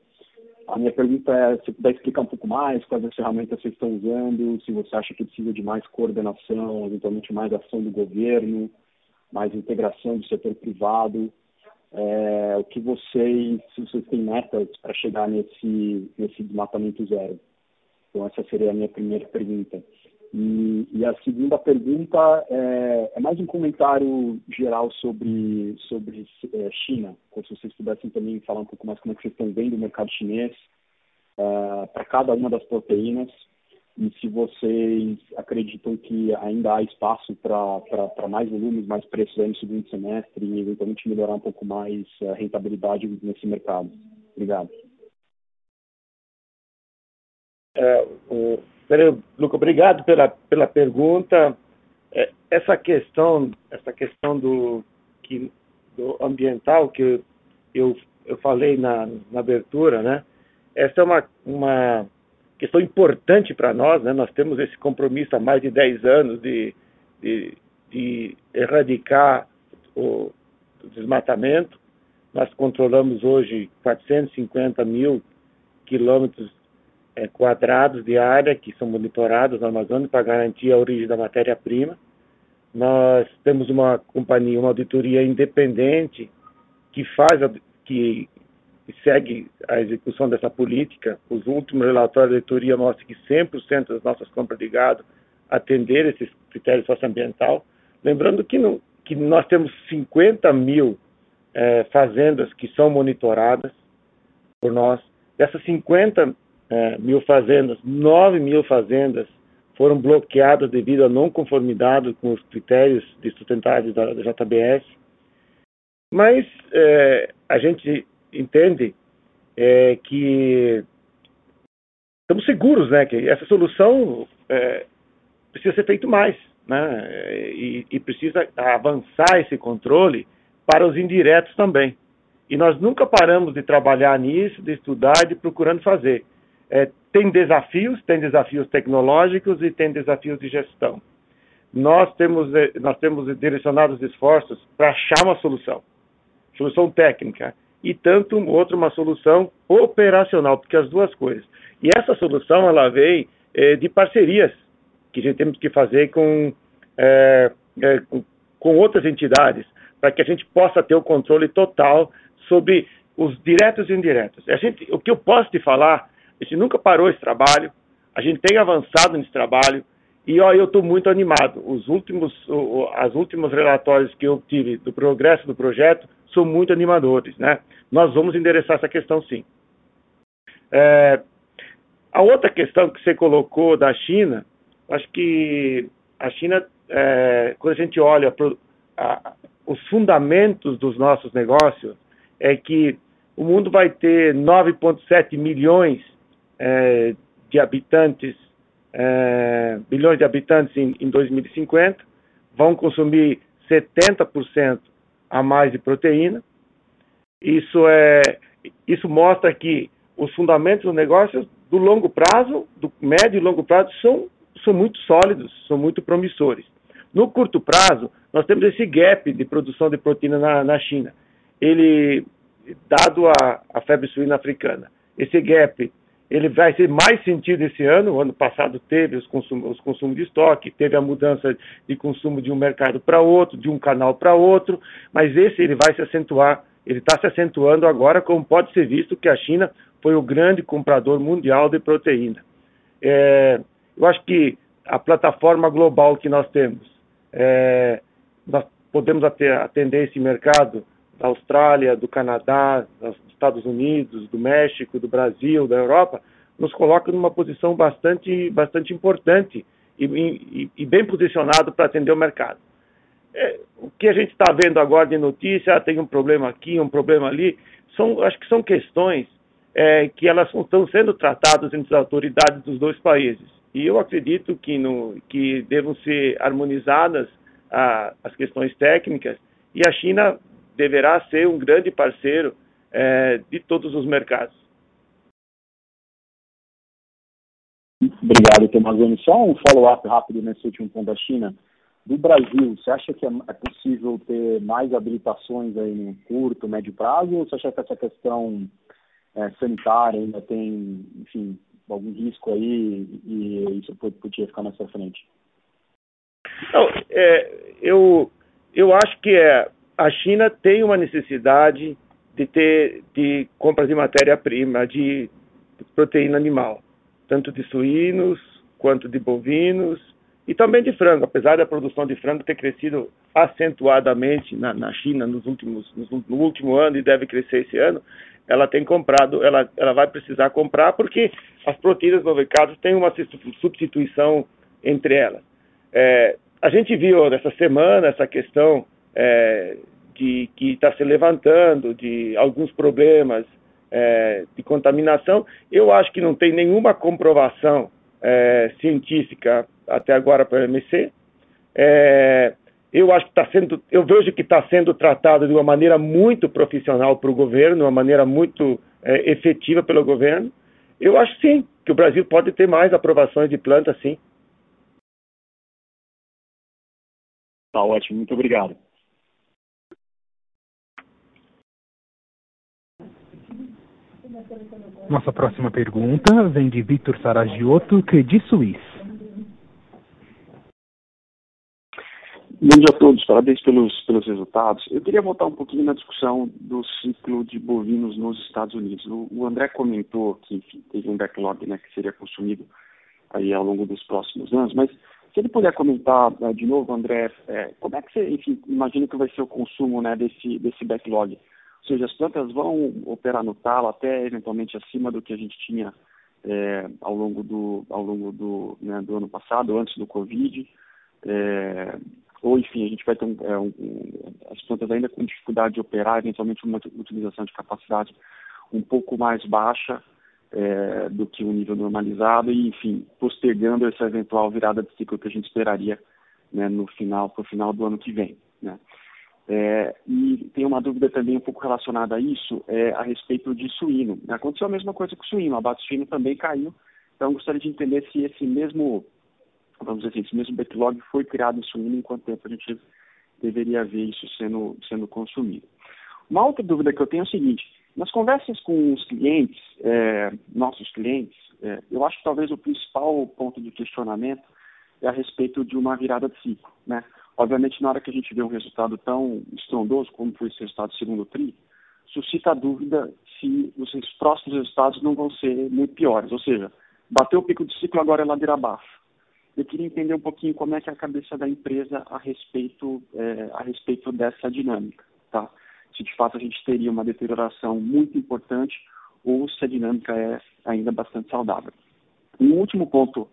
A minha pergunta é se puder explicar um pouco mais quais as ferramentas vocês estão usando, se você acha que precisa de mais coordenação, eventualmente mais ação do governo, mais integração do setor privado, é, o que vocês, se vocês têm metas para chegar nesse, nesse desmatamento zero. Então essa seria a minha primeira pergunta. E, e a segunda pergunta é, é, mais um comentário geral sobre, sobre é, China, como se vocês pudessem também falar um pouco mais como é que vocês estão vendo o mercado chinês é, para cada uma das proteínas e se vocês acreditam que ainda há espaço para mais volumes, mais preços no segundo semestre e eventualmente melhorar um pouco mais a rentabilidade nesse mercado. Obrigado. É, o, Luca, obrigado pela, pela pergunta. É, essa questão, essa questão do, que, do ambiental que eu, eu falei na, na abertura, né? Essa é uma, uma questão importante para nós, né? Nós temos esse compromisso há mais de 10 anos de, de, de erradicar o, desmatamento. Nós controlamos hoje 450 mil quilômetros é, quadrados de área que são monitorados na Amazônia para garantir a origem da matéria-prima. Nós temos uma companhia, uma auditoria independente que faz, que que segue a execução dessa política. Os últimos relatórios da auditoria mostram que 100% das nossas compras de gado atenderam esses critérios socioambiental. Lembrando que, que nós temos 50 mil é, fazendas que são monitoradas por nós. Dessas 50 é, mil fazendas, 9 mil fazendas foram bloqueadas devido à não conformidade com os critérios de sustentabilidade da, da JBS. Mas é, a gente entende é, que estamos seguros, né, que essa solução é, precisa ser feito mais, né, e, e, precisa avançar esse controle para os indiretos também. E nós nunca paramos de trabalhar nisso, de estudar, de procurando fazer. É, tem desafios, tem desafios tecnológicos e tem desafios de gestão. Nós temos, é, nós temos direcionado os esforços para achar uma solução, solução técnica e tanto outro uma solução operacional, porque as duas coisas. E essa solução ela vem é, de parcerias que a gente temos que fazer com, é, é, com outras entidades para que a gente possa ter o controle total sobre os diretos e indiretos. A gente, o que eu posso te falar, a gente nunca parou esse trabalho, a gente tem avançado nesse trabalho e ó, eu estou muito animado. Os últimos, as últimos relatórios que eu tive do progresso do projeto são muito animadores, né? Nós vamos endereçar essa questão sim. É, a outra questão que você colocou da China, acho que a China, é, quando a gente olha pro, a, os fundamentos dos nossos negócios, é que o mundo vai ter 9,7 milhões é, de habitantes, é, bilhões de habitantes em, em 2050, vão consumir 70% a mais de proteína. Isso é isso mostra que os fundamentos do negócio do longo prazo, do médio e longo prazo são são muito sólidos, são muito promissores. No curto prazo, nós temos esse gap de produção de proteína na, na China. Ele dado a, a febre suína africana. Esse gap ele vai ser mais sentido esse ano. O ano passado teve os consumos, os consumos de estoque, teve a mudança de consumo de um mercado para outro, de um canal para outro, mas esse ele vai se acentuar, ele está se acentuando agora, como pode ser visto que a China foi o grande comprador mundial de proteína. É, eu acho que a plataforma global que nós temos, é, nós podemos atender esse mercado da Austrália, do Canadá, dos Estados Unidos, do México, do Brasil, da Europa, nos coloca numa posição bastante, bastante importante e, e, e bem posicionado para atender o mercado. É, o que a gente está vendo agora de notícia, ah, tem um problema aqui, um problema ali, são, acho que são questões é, que elas estão sendo tratadas entre as autoridades dos dois países. E eu acredito que, no, que devam ser harmonizadas a, as questões técnicas e a China deverá ser um grande parceiro é, de todos os mercados. Obrigado, Tomazoni. Só um follow-up rápido nesse último ponto da China. Do Brasil, você acha que é, é possível ter mais habilitações aí no curto, médio prazo, ou você acha que essa questão é, sanitária ainda tem, enfim, algum risco aí e isso podia ficar mais pra frente? Não, é, eu, eu acho que é, a China tem uma necessidade de ter de compras de matéria-prima, de proteína animal, tanto de suínos quanto de bovinos e também de frango, apesar da produção de frango ter crescido acentuadamente na, na China nos últimos, no último ano e deve crescer esse ano, ela tem comprado, ela, ela vai precisar comprar porque as proteínas no mercado têm uma substituição entre elas. É, a gente viu nessa semana essa questão é, de que está se levantando de alguns problemas é, de contaminação. Eu acho que não tem nenhuma comprovação é, científica até agora para o MC. É, eu acho que está sendo, eu vejo que está sendo tratado de uma maneira muito profissional para o governo, uma maneira muito é, efetiva pelo governo. Eu acho sim que o Brasil pode ter mais aprovações de planta, sim. Tá ótimo, muito obrigado. Nossa próxima pergunta vem de Vitor Saragiotto, Credit Suisse. Bom dia a todos, parabéns pelos, pelos resultados. Eu queria voltar um pouquinho na discussão do ciclo de bovinos nos Estados Unidos. O, o André comentou que enfim, teve um backlog né, que seria consumido aí ao longo dos próximos anos, mas se ele puder comentar uh, de novo, André, é, como é que você, enfim, imagina que vai ser o consumo né, desse, desse backlog? Ou seja, as plantas vão operar no talo até eventualmente acima do que a gente tinha é, ao longo do, ao longo do, né, do ano passado, antes do Covid. É, ou enfim, a gente vai ter um, é, um, as plantas ainda com dificuldade de operar, eventualmente uma utilização de capacidade um pouco mais baixa é, do que o nível normalizado e, enfim, postergando essa eventual virada de ciclo que a gente esperaria né, no final, para o final do ano que vem. Né. É, e tem uma dúvida também um pouco relacionada a isso, é, a respeito de suíno. Aconteceu a mesma coisa com o suíno, o abate suíno também caiu, então gostaria de entender se esse mesmo vamos dizer assim, esse mesmo backlog foi criado em suíno, em quanto tempo a gente deveria ver isso sendo, sendo consumido. Uma outra dúvida que eu tenho é o seguinte, nas conversas com os clientes, é, nossos clientes, é, eu acho que talvez o principal ponto de questionamento é a respeito de uma virada de ciclo. Né? Obviamente, na hora que a gente vê um resultado tão estrondoso como foi esse resultado do segundo TRI, suscita a dúvida se os próximos resultados não vão ser muito piores. Ou seja, bateu o pico de ciclo, agora é ladeira abaixo. Eu queria entender um pouquinho como é que é a cabeça da empresa a respeito, é, a respeito dessa dinâmica, tá? Se de fato a gente teria uma deterioração muito importante ou se a dinâmica é ainda bastante saudável. Um último ponto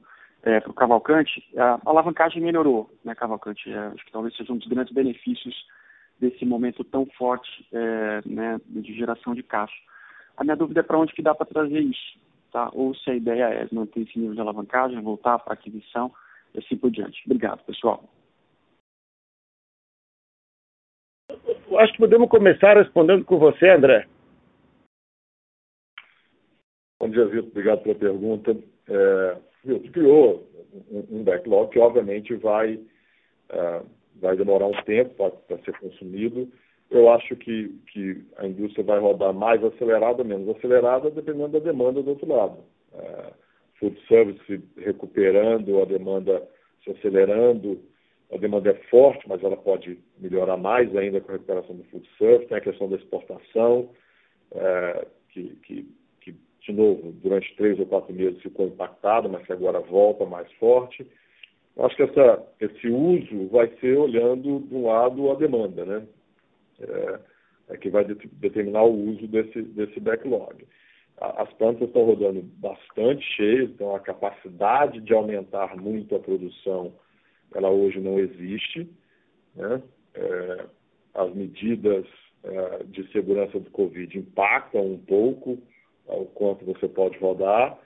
é, para o Cavalcante, a alavancagem melhorou, né, Cavalcante? É, acho que talvez seja um dos grandes benefícios desse momento tão forte é, né, de geração de caixa. A minha dúvida é para onde que dá para trazer isso tá? ou se a ideia é manter esse nível de alavancagem, voltar para aquisição e assim por diante. Obrigado, pessoal. Eu acho que podemos começar respondendo com você, André. Bom dia, Vitor. Obrigado pela pergunta. É, criou um, um backlog que, obviamente, vai, uh, vai demorar um tempo para ser consumido eu acho que, que a indústria vai rodar mais acelerada, menos acelerada, dependendo da demanda do outro lado. É, food service recuperando, a demanda se acelerando, a demanda é forte, mas ela pode melhorar mais ainda com a recuperação do food service, tem a questão da exportação, que, que, que, de novo, durante três ou quatro meses ficou impactada, mas que agora volta mais forte. Acho que essa, esse uso vai ser olhando, de um lado, a demanda, né? é, é que vai de, determinar o uso desse, desse backlog. A, as plantas estão rodando bastante cheias, então a capacidade de aumentar muito a produção, ela hoje não existe. Né? É, as medidas é, de segurança do Covid impactam um pouco o quanto você pode rodar.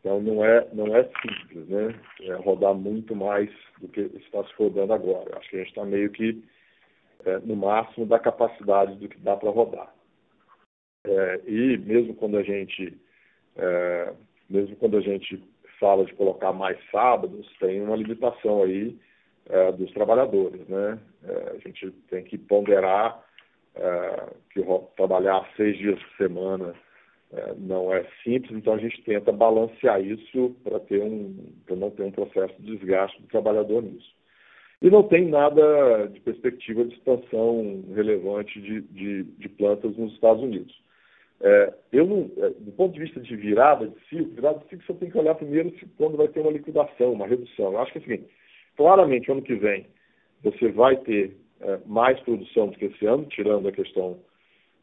Então não é, não é simples, né? É rodar muito mais do que está se rodando agora. Acho que a gente está meio que é, no máximo da capacidade do que dá para rodar. É, e mesmo quando a gente é, mesmo quando a gente fala de colocar mais sábados, tem uma limitação aí é, dos trabalhadores, né? É, a gente tem que ponderar é, que trabalhar seis dias por semana não é simples, então a gente tenta balancear isso para ter um, não ter um processo de desgaste do trabalhador nisso. E não tem nada de perspectiva de expansão relevante de, de, de plantas nos Estados Unidos. É, eu não, é, do ponto de vista de virada de ciclo, virada de ciclo você tem que olhar primeiro quando vai ter uma liquidação, uma redução. Eu acho que é o seguinte, claramente ano que vem você vai ter é, mais produção do que esse ano, tirando a questão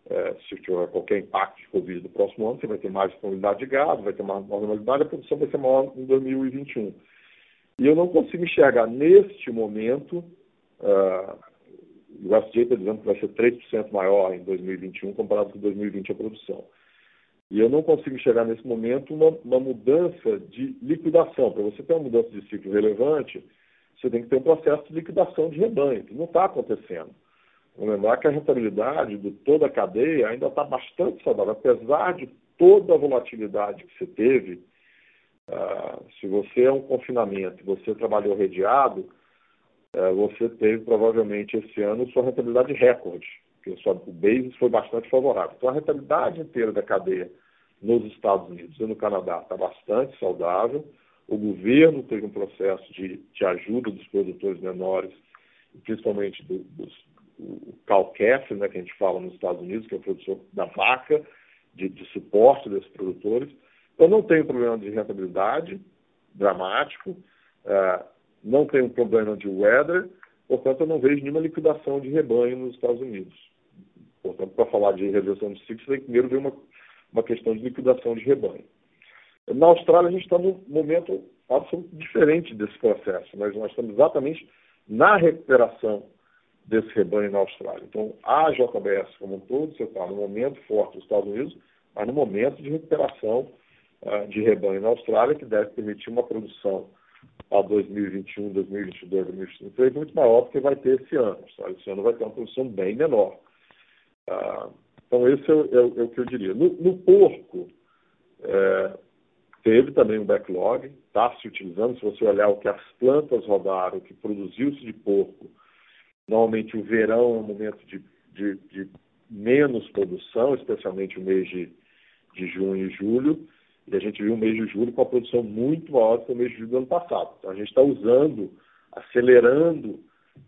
é, se tiver qualquer impacto de Covid do próximo ano, você vai ter mais disponibilidade de gado, vai ter mais normalidade, a produção vai ser maior em 2021. E eu não consigo enxergar neste momento, uh, o USDA está dizendo que vai ser 3% maior em 2021 comparado com 2020 a produção. E eu não consigo enxergar nesse momento uma, uma mudança de liquidação. Para você ter uma mudança de ciclo relevante, você tem que ter um processo de liquidação de rebanho, que não está acontecendo. Vamos lembrar que a rentabilidade de toda a cadeia ainda está bastante saudável, apesar de toda a volatilidade que você teve Uh, se você é um confinamento, você trabalhou redeado, uh, você teve provavelmente esse ano sua rentabilidade recorde, porque sua, o basis foi bastante favorável. Então a rentabilidade inteira da cadeia nos Estados Unidos e no Canadá está bastante saudável. O governo teve um processo de, de ajuda dos produtores menores, principalmente do, dos, o CalCaf, né, que a gente fala nos Estados Unidos, que é o produtor da vaca, de, de suporte desses produtores. Eu não tenho problema de rentabilidade dramático, uh, não tenho problema de weather, portanto, eu não vejo nenhuma liquidação de rebanho nos Estados Unidos. Portanto, para falar de redução de ciclos, tem que primeiro ver uma, uma questão de liquidação de rebanho. Na Austrália, a gente está num momento absolutamente diferente desse processo. Mas nós estamos exatamente na recuperação desse rebanho na Austrália. Então, a JBS como um todo, você está no momento forte dos Estados Unidos, mas no momento de recuperação uh, de rebanho na Austrália, que deve permitir uma produção para 2021, 2022, 2023 muito maior do que vai ter esse ano. Esse ano vai ter uma produção bem menor. Uh, então, esse é, é, é, o que eu diria. No, no porco, é, teve também um backlog, está se utilizando. Se você olhar o que as plantas rodaram, o que produziu-se de porco, normalmente o verão é um momento de, de, de menos produção, especialmente o mês de, de junho e julho. E a gente viu o mês de julho com a produção muito maior do que o mês de julho do ano passado. Então a gente está usando, acelerando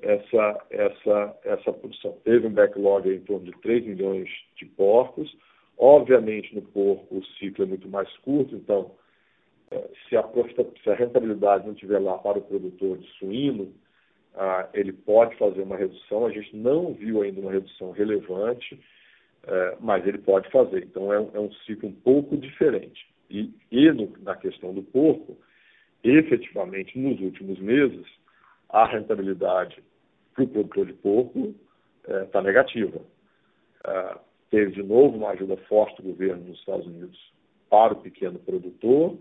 essa, essa, essa produção. Teve um backlog em torno de 3 milhões de porcos. Obviamente, no porco o ciclo é muito mais curto, então, eh, se a, se a rentabilidade não estiver lá para o produtor de suíno, ah, ele pode fazer uma redução. A gente não viu ainda uma redução relevante, eh, mas ele pode fazer. Então, é um, é um ciclo um pouco diferente. E, e no, na questão do porco, efetivamente, nos últimos meses, a rentabilidade para o produtor de porco está é, negativa. É, teve de novo uma ajuda forte do governo nos Estados Unidos para o pequeno produtor,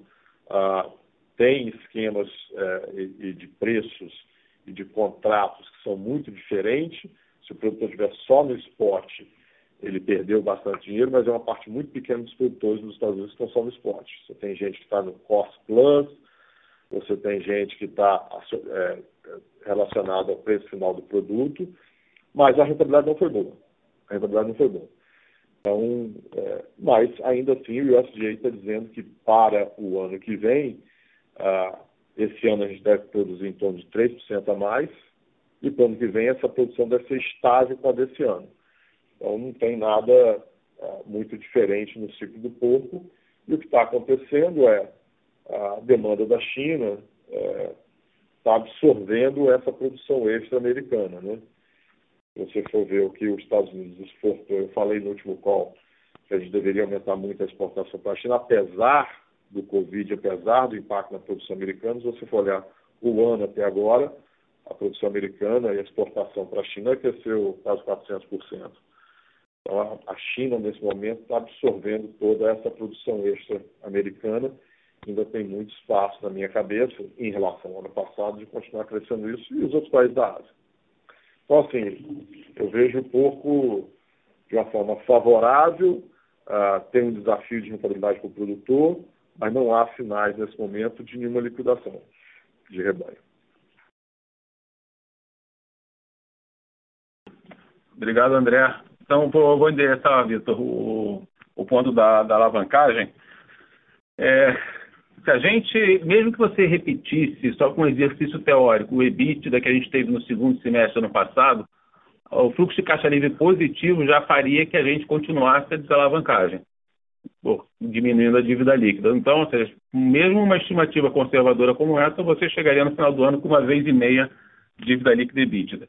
é, tem esquemas é, e, e de preços e de contratos que são muito diferentes. Se o produtor estiver só no esporte, ele perdeu bastante dinheiro, mas é uma parte muito pequena dos produtores nos Estados Unidos que estão só no esporte. Você tem gente que está no Cost Plus, você tem gente que está é, relacionada ao preço final do produto, mas a rentabilidade não foi boa. A rentabilidade não foi boa. Então, é, mas ainda assim o USDA está dizendo que para o ano que vem, ah, esse ano a gente deve produzir em torno de 3% a mais, e para o ano que vem essa produção deve ser estável com a desse ano. Então não tem nada é, muito diferente no ciclo do porco. E o que está acontecendo é a demanda da China está é, absorvendo essa produção extra americana. Né? Se você for ver o que os Estados Unidos exportou, eu falei no último call que a gente deveria aumentar muito a exportação para a China, apesar do Covid, apesar do impacto na produção americana, se você for olhar o ano até agora, a produção americana e a exportação para a China cresceu quase 400%. Então, a China, nesse momento, está absorvendo toda essa produção extra americana. Ainda tem muito espaço na minha cabeça, em relação ao ano passado, de continuar crescendo isso e os outros países da Ásia. Então, assim, eu vejo um pouco de uma forma favorável, uh, tem um desafio de rentabilidade para o produtor, mas não há sinais nesse momento de nenhuma liquidação de rebanho. Obrigado, André. Então, vou, vou endereçar, Vitor, o, o ponto da, da alavancagem. É, se a gente, mesmo que você repetisse só com um exercício teórico o EBITDA que a gente teve no segundo semestre do ano passado, o fluxo de caixa livre positivo já faria que a gente continuasse a desalavancagem, diminuindo a dívida líquida. Então, ou seja, mesmo uma estimativa conservadora como essa, você chegaria no final do ano com uma vez e meia dívida líquida e EBITDA.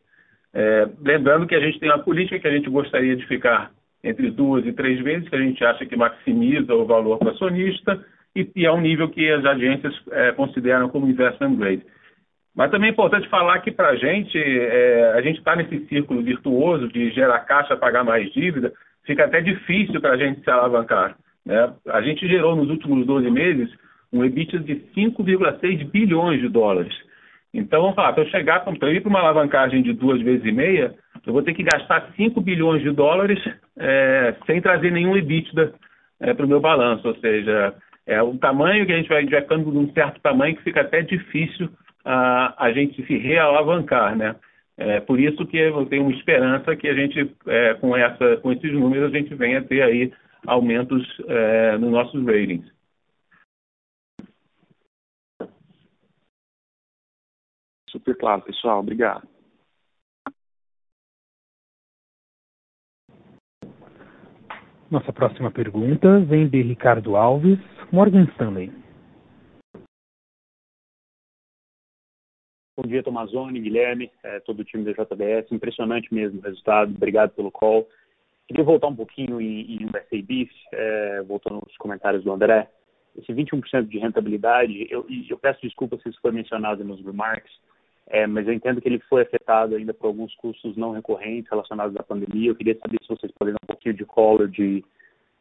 É, lembrando que a gente tem uma política que a gente gostaria de ficar entre duas e três vezes, que a gente acha que maximiza o valor para acionista e, e é um nível que as agências é, consideram como investment grade. Mas também é importante falar que para a gente, é, a gente está nesse círculo virtuoso de gerar caixa, pagar mais dívida, fica até difícil para a gente se alavancar. Né? A gente gerou nos últimos 12 meses um EBITDA de 5,6 bilhões de dólares. Então, vamos falar, para eu chegar, para ir para uma alavancagem de duas vezes e meia, eu vou ter que gastar 5 bilhões de dólares é, sem trazer nenhum EBITDA é, para o meu balanço. Ou seja, é o tamanho que a gente vai, vai ficando de um certo tamanho que fica até difícil a, a gente se realavancar, né? É, por isso que eu tenho uma esperança que a gente, é, com, essa, com esses números, a gente venha ter aí aumentos é, nos nossos ratings. Super claro, pessoal. Obrigado. Nossa próxima pergunta vem de Ricardo Alves, Morgan Stanley. Bom dia, Tomazoni, Guilherme, é, todo o time da JBS. Impressionante mesmo o resultado. Obrigado pelo call. Queria voltar um pouquinho em, em USA Beef, é, voltando aos comentários do André. Esse 21% de rentabilidade, eu, eu peço desculpa se isso foi mencionado nos remarks, é, mas eu entendo que ele foi afetado ainda por alguns custos não recorrentes relacionados à pandemia. Eu queria saber se vocês podem dar um pouquinho de color de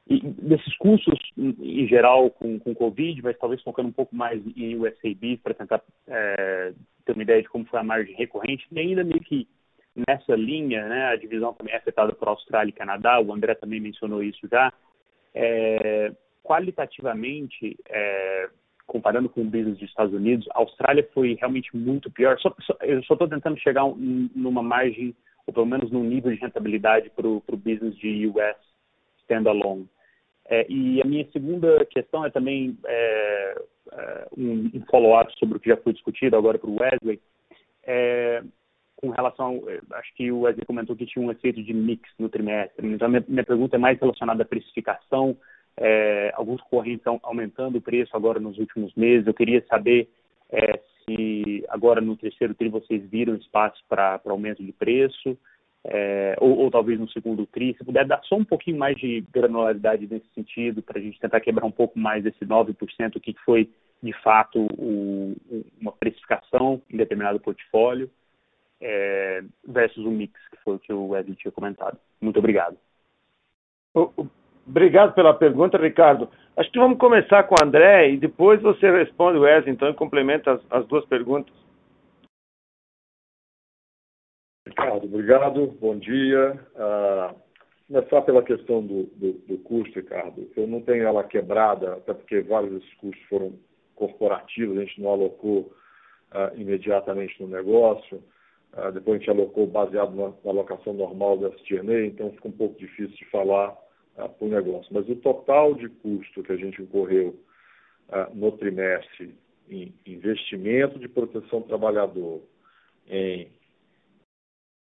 desses custos em geral com, com Covid, mas talvez focando um pouco mais em USAB para tentar é, ter uma ideia de como foi a margem recorrente. E ainda meio que nessa linha, né, a divisão também é afetada por Austrália e Canadá, o André também mencionou isso já. É, qualitativamente, é, comparando com o business dos Estados Unidos, a Austrália foi realmente muito pior. Só, só, eu só estou tentando chegar um, numa margem, ou pelo menos num nível de rentabilidade para o business de US standalone. É, e a minha segunda questão é também é, é um, um follow-up sobre o que já foi discutido agora para o Wesley. É, com relação, é, acho que o Wesley comentou que tinha um efeito de mix no trimestre. Então, minha, minha pergunta é mais relacionada à precificação, é, alguns concorrentes estão aumentando o preço agora nos últimos meses. Eu queria saber é, se agora no terceiro tri vocês viram espaço para aumento de preço, é, ou, ou, talvez no segundo tri. Se puder dar só um pouquinho mais de granularidade nesse sentido, para a gente tentar quebrar um pouco mais esse 9%, o que foi de fato o, uma precificação em determinado portfólio, é, versus o mix, que foi o que o Wesley tinha comentado. Muito obrigado. Obrigado pela pergunta, Ricardo. Acho que vamos começar com o André e depois você responde, Wesley, então, e complementa as, as duas perguntas. Ricardo, obrigado, bom dia. Ah, começar pela questão do, do, do, custo, Ricardo. Eu não tenho ela quebrada, até porque vários desses custos foram corporativos, a gente não alocou ah, imediatamente no negócio. Ah, depois a gente alocou baseado na, na alocação normal da STNA, então fica um pouco difícil de falar ah, para o negócio. Mas o total de custo que a gente incorreu ah, no trimestre em investimento de proteção do trabalhador, em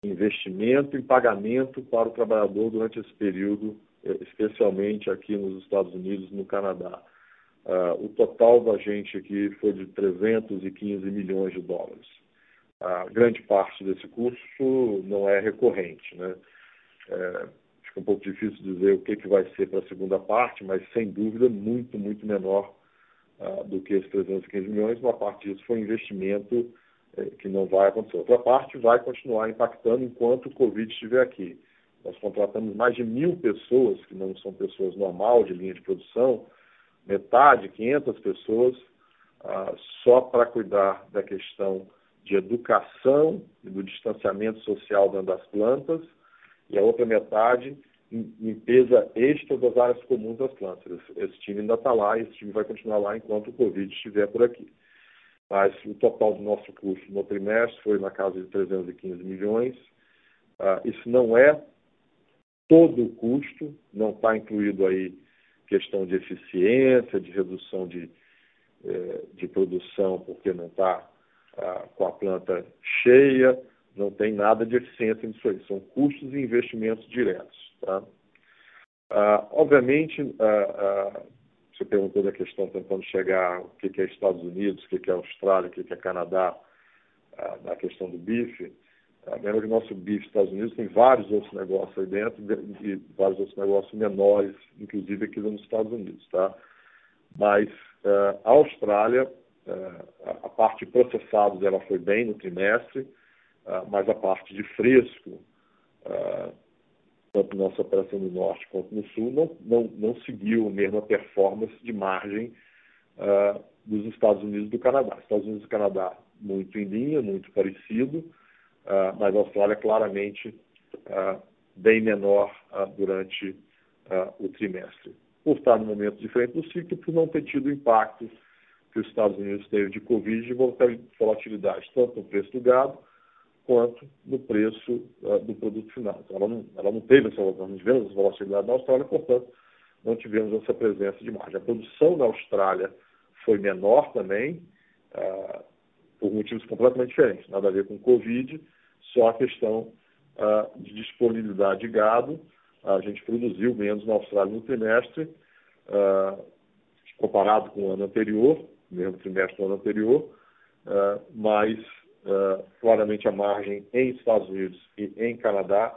investimento em pagamento para o trabalhador durante esse período, eh, especialmente aqui nos Estados Unidos e no Canadá. O total da gente aqui foi de 315 milhões de dólares. A grande parte desse custo não é recorrente. Né? É, fica um pouco difícil dizer o que, que vai ser para a segunda parte, mas sem dúvida muito, muito menor uh, do que esses 315 milhões. Uma parte disso foi investimento é, que não vai acontecer. Outra parte vai continuar impactando enquanto o Covid estiver aqui. Nós contratamos mais de mil pessoas, que não são pessoas normal de linha de produção, metade, 500 pessoas, ah, só para cuidar da questão de educação e do distanciamento social dentro das plantas, e a outra metade limpeza extra das áreas comuns das plantas. Esse, time ainda está lá e esse time vai continuar lá enquanto o Covid estiver por aqui. Mas o total do nosso custo no trimestre foi na casa de 315 milhões. Ah, isso não é todo o custo, não está incluído aí questão de eficiência, de redução de, eh, de produção, porque não está ah, com a planta cheia, não tem nada de eficiência nisso aí. São custos e investimentos diretos. Tá? Ah, obviamente, você perguntou da questão tentando chegar o que é Estados Unidos, o que é Austrália, o que é Canadá, na questão do bife. Lembra que o nosso bife Estados Unidos tem vários outros negócios aí dentro e vários outros negócios menores, inclusive aqui nos Estados Unidos, tá? Mas a Austrália, a parte de processados ela foi bem no trimestre, uh, mas a parte de fresco, tanto nossa operação no norte quanto no sul, não, não, não seguiu a mesma performance de margem dos Estados Unidos e do Canadá. Estados Unidos e Canadá muito em linha, muito parecido, mas a Austrália claramente bem menor durante o trimestre. Por estar num momento diferente do ciclo, por não ter tido o impacto que os Estados Unidos teve de Covid e volatilidade, tanto no preço do gado quanto no preço do produto final. Então, ela, não, ela não teve essa, não tivemos essa volatilidade na Austrália, portanto, não tivemos essa presença de margem. A produção na Austrália foi menor também, por motivos completamente diferentes, nada a ver com Covid, só a questão uh, de disponibilidade de gado. A gente produziu menos na Austrália no trimestre, uh, comparado com o ano anterior, mesmo trimestre do ano anterior, uh, mas claramente a margem em Estados Unidos e em Canadá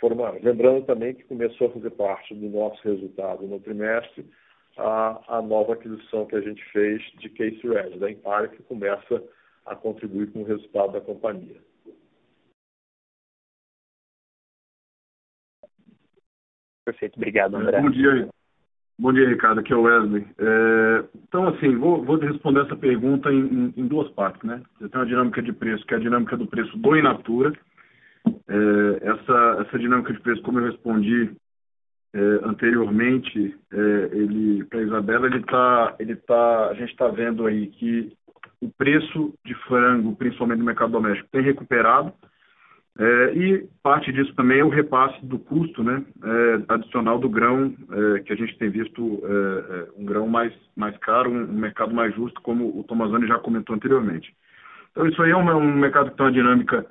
foram maiores. Lembrando também que começou a fazer parte do nosso resultado no trimestre a, a nova aquisição que a gente fez de Case Red, da Empire, que começa a contribuir com o resultado da companhia. Perfeito, obrigado, André. Bom dia, bom dia Ricardo, aqui é o Wesley. É, então, assim, vou, vou responder essa pergunta em, em, duas partes, né? Você tem uma dinâmica de preço, que é a dinâmica do preço do Inatura. É, essa, essa dinâmica de preço, como eu respondi é, anteriormente, é, ele para a Isabela, ele tá, ele tá, a gente está vendo aí que o preço de frango, principalmente no mercado doméstico, tem recuperado. É, e parte disso também é o repasse do custo né, é, adicional do grão, é, que a gente tem visto é, é, um grão mais, mais caro, um, um, mercado mais justo, como o Tomazoni já comentou anteriormente. Então, isso aí é um, um mercado que tem uma dinâmica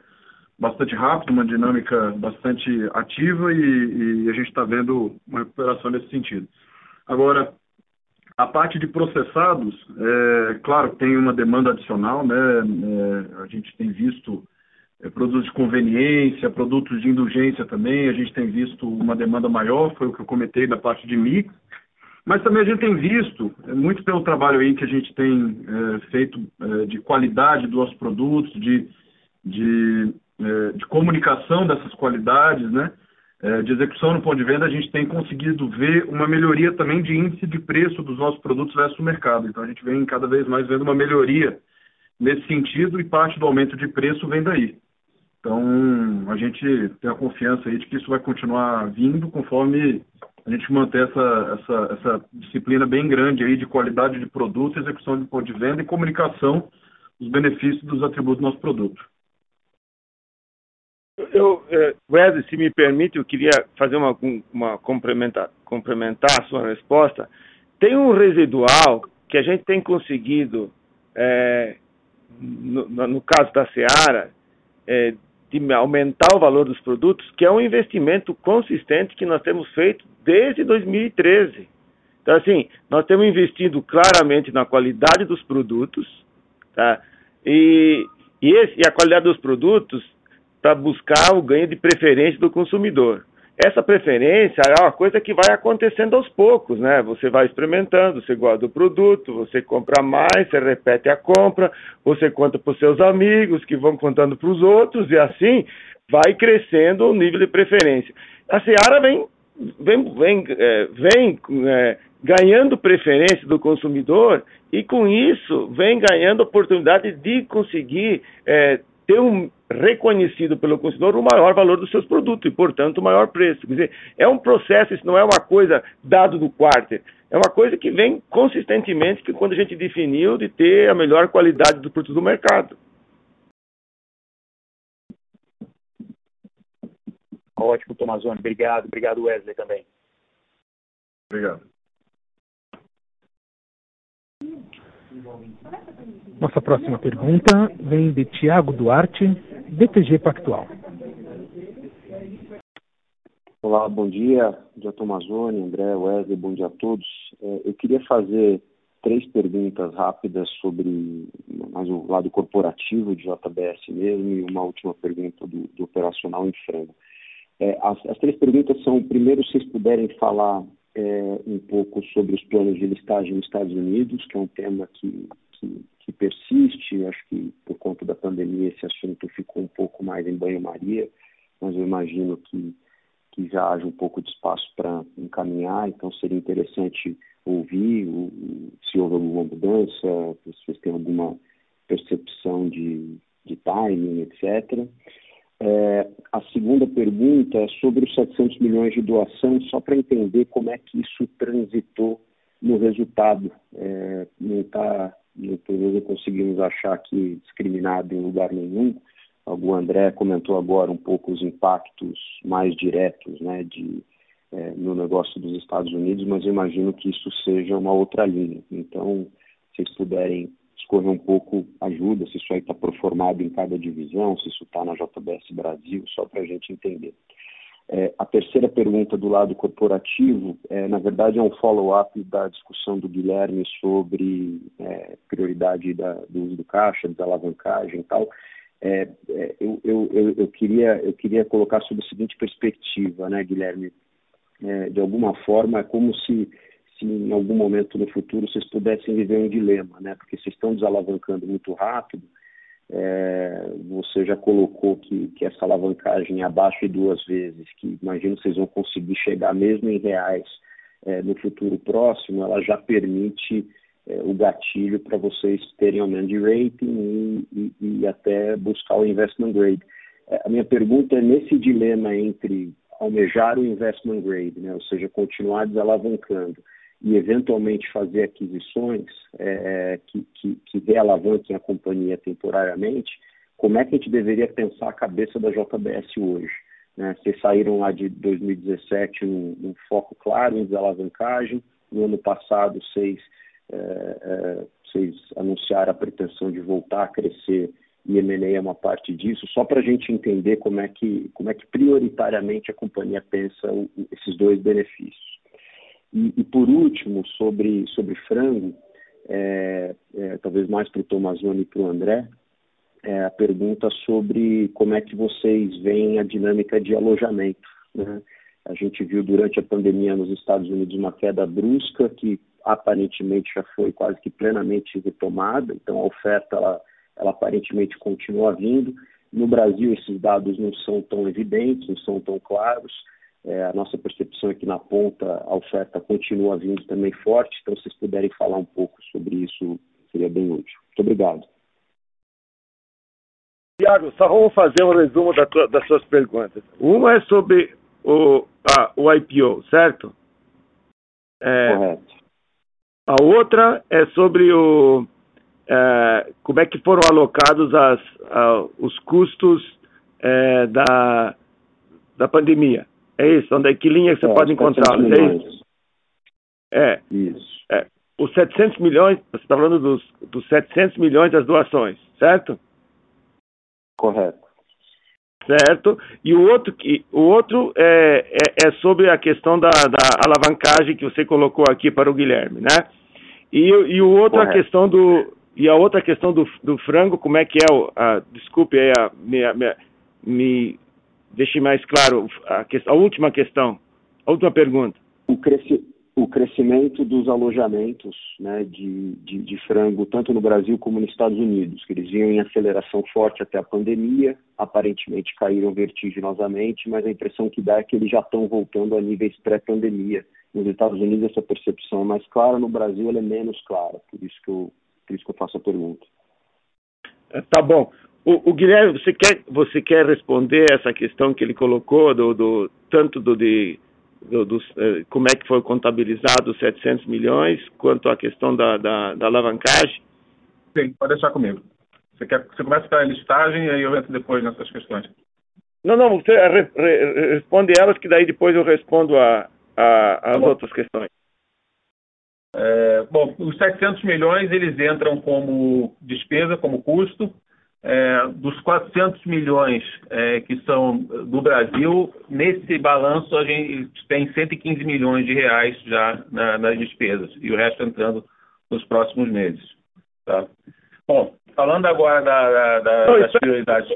bastante rápida, uma dinâmica bastante ativa e, e a gente está vendo uma recuperação nesse sentido. Agora, a parte de processados, é, claro, tem uma demanda adicional, né? a gente tem visto é, produtos de conveniência, produtos de indulgência também, a gente tem visto uma demanda maior, foi o que eu comentei da parte de mix, mas também a gente tem visto, é, muito pelo trabalho aí que a gente tem é, feito é, de qualidade dos nossos produtos, de, de, é, de comunicação dessas qualidades, né? É, de execução no ponto de venda, a gente tem conseguido ver uma melhoria também de índice de preço dos nossos produtos versus o mercado. Então a gente vem cada vez mais vendo uma melhoria nesse sentido e parte do aumento de preço vem daí. Então, a gente tem a confiança aí de que isso vai continuar vindo conforme a gente manter essa, essa, essa disciplina bem grande aí de qualidade de produto, execução de de venda e comunicação dos benefícios dos atributos do nosso produto. Eu, eh, Wesley, se me permite, eu queria fazer uma, uma complementar, complementar a sua resposta. Tem um residual que a gente tem conseguido, é, no, no, caso da Seara, é, de aumentar o valor dos produtos, que é um investimento consistente que nós temos feito desde 2013. Então, assim, nós temos investido claramente na qualidade dos produtos, tá? E, e, esse, e a qualidade dos produtos para buscar o ganho de preferência do consumidor. Essa preferência é uma coisa que vai acontecendo aos poucos, né? Você vai experimentando, você gosta do produto, você compra mais, você repete a compra, você conta para os seus amigos, que vão contando para os outros, e assim vai crescendo o nível de preferência. A Seara vem, vem, vem, é, vem é, ganhando preferência do consumidor e com isso vem ganhando oportunidade de conseguir é, ter um reconhecido pelo consumidor o maior valor dos seus produtos e, portanto, o maior preço. Quer dizer, é um processo, isso não é uma coisa dado do quarter, é uma coisa que vem consistentemente que quando a gente definiu de ter a melhor qualidade do produto do mercado. Ótimo, Tomazoni. Obrigado. Obrigado, Wesley, também. Obrigado. Nossa próxima pergunta vem de Tiago Duarte, BTG Pactual. Olá, bom dia. Bom dia, André, Wesley, bom dia a todos. É, eu queria fazer três perguntas rápidas sobre mais o lado corporativo de JBS mesmo e uma última pergunta do, do operacional em frango. É, as, as, três perguntas são, primeiro, se vocês puderem falar é, um pouco sobre os planos de listagem nos Estados Unidos, que é um tema que, que, que, persiste. Acho que por conta da pandemia esse assunto ficou um pouco mais em banho-maria, mas eu imagino que, que já haja um pouco de espaço para encaminhar, então seria interessante ouvir o, se houve alguma mudança, se vocês têm alguma percepção de, de timing, etc. É, a segunda pergunta é sobre os 700 milhões de doação, só para entender como é que isso transitou no resultado. É, não está, não conseguimos achar aqui discriminado em lugar nenhum. O André comentou agora um pouco os impactos mais diretos né, de, é, no negócio dos Estados Unidos, mas eu imagino que isso seja uma outra linha. Então, se vocês puderem escorrer um pouco ajuda, se isso aí está proformado em cada divisão, se isso está na JBS Brasil, só para a gente entender. É, a terceira pergunta do lado corporativo, é, na verdade, é um follow-up da discussão do Guilherme sobre é, prioridade da, do uso do caixa, da alavancagem e tal. É, é, eu, eu, eu, eu, queria, eu queria colocar sob a seguinte perspectiva, né, Guilherme? É, de alguma forma, é como se se em algum momento no futuro vocês pudessem viver um dilema, né? Porque vocês estão desalavancando muito rápido. É, você já colocou que, que essa alavancagem é abaixo de duas vezes, que imagino vocês vão conseguir chegar mesmo em reais é, no futuro próximo, ela já permite é, o gatilho para vocês terem aumento de rating e, e, e até buscar o investment grade. É, a minha pergunta é nesse dilema entre almejar o investment grade, né, ou seja, continuar desalavancando, e eventualmente fazer aquisições é, que, que, que a companhia temporariamente, como é que a gente deveria pensar a cabeça da JBS hoje? Né? Vocês saíram lá de 2017 um, um foco claro em desalavancagem, no ano passado vocês, é, é, vocês anunciaram a pretensão de voltar a crescer e M&A é uma parte disso, só para a gente entender como é que, como é que prioritariamente a companhia pensa o, esses dois benefícios. E, e, por último, sobre, sobre frango, é, é, talvez mais para o Tomazoni e para o André, é, a pergunta sobre como é que vocês veem a dinâmica de alojamento. Né? A gente viu durante a pandemia nos Estados Unidos uma queda brusca que aparentemente já foi quase que plenamente retomada, então a oferta ela, ela aparentemente continua vindo. No Brasil esses dados não são tão evidentes, não são tão claros. É, a nossa percepção é que na ponta a oferta continua vindo também forte, então se vocês puderem falar um pouco sobre isso, seria bem útil. Muito obrigado. Tiago, só vamos fazer um resumo da tua, das suas perguntas. Uma é sobre o, a, o IPO, certo? É, Correto. A outra é sobre o, é, como é que foram alocados as, a, os custos é, da, da pandemia. É isso, onde é que linha você é, pode encontrá-los? É isso? É. Isso. É. Os 700 milhões, você está falando dos, dos 700 milhões das doações, certo? Correto. Certo. E o outro, o outro é, é, é sobre a questão da, da, alavancagem que você colocou aqui para o Guilherme, né? E, e o outro Correto. a questão do e a outra questão do, do frango, como é que é o, a, desculpe aí, a, me, me, me deixe mais claro a, a, última questão, a última pergunta. O, cresci, o crescimento dos alojamentos né, de, de, de, frango, tanto no Brasil como nos Estados Unidos, que eles vinham em aceleração forte até a pandemia, aparentemente caíram vertiginosamente, mas a impressão que dá é que eles já estão voltando a níveis pré-pandemia. Nos Estados Unidos essa percepção é mais clara, no Brasil ela é menos clara, por isso que eu, por isso que eu faço a pergunta. Tá bom. O, o, Guilherme, você quer, você quer responder essa questão que ele colocou, do, do tanto do, de, do, do, eh, como é que foi contabilizado os 700 milhões, quanto a questão da, da, da alavancagem? Sim, pode deixar comigo. Você, quer, você começa pela listagem e aí eu entro depois nessas questões. Não, não, você re, re, responde elas que daí depois eu respondo a, a, as outras questões. É, bom, os 700 milhões eles entram como despesa, como custo, é, dos 400 milhões é, que são do Brasil, nesse balanço a gente tem 115 milhões de reais já na, nas despesas e o resto entrando nos próximos meses. Tá? Bom, falando agora da, da, Não, das prioridades.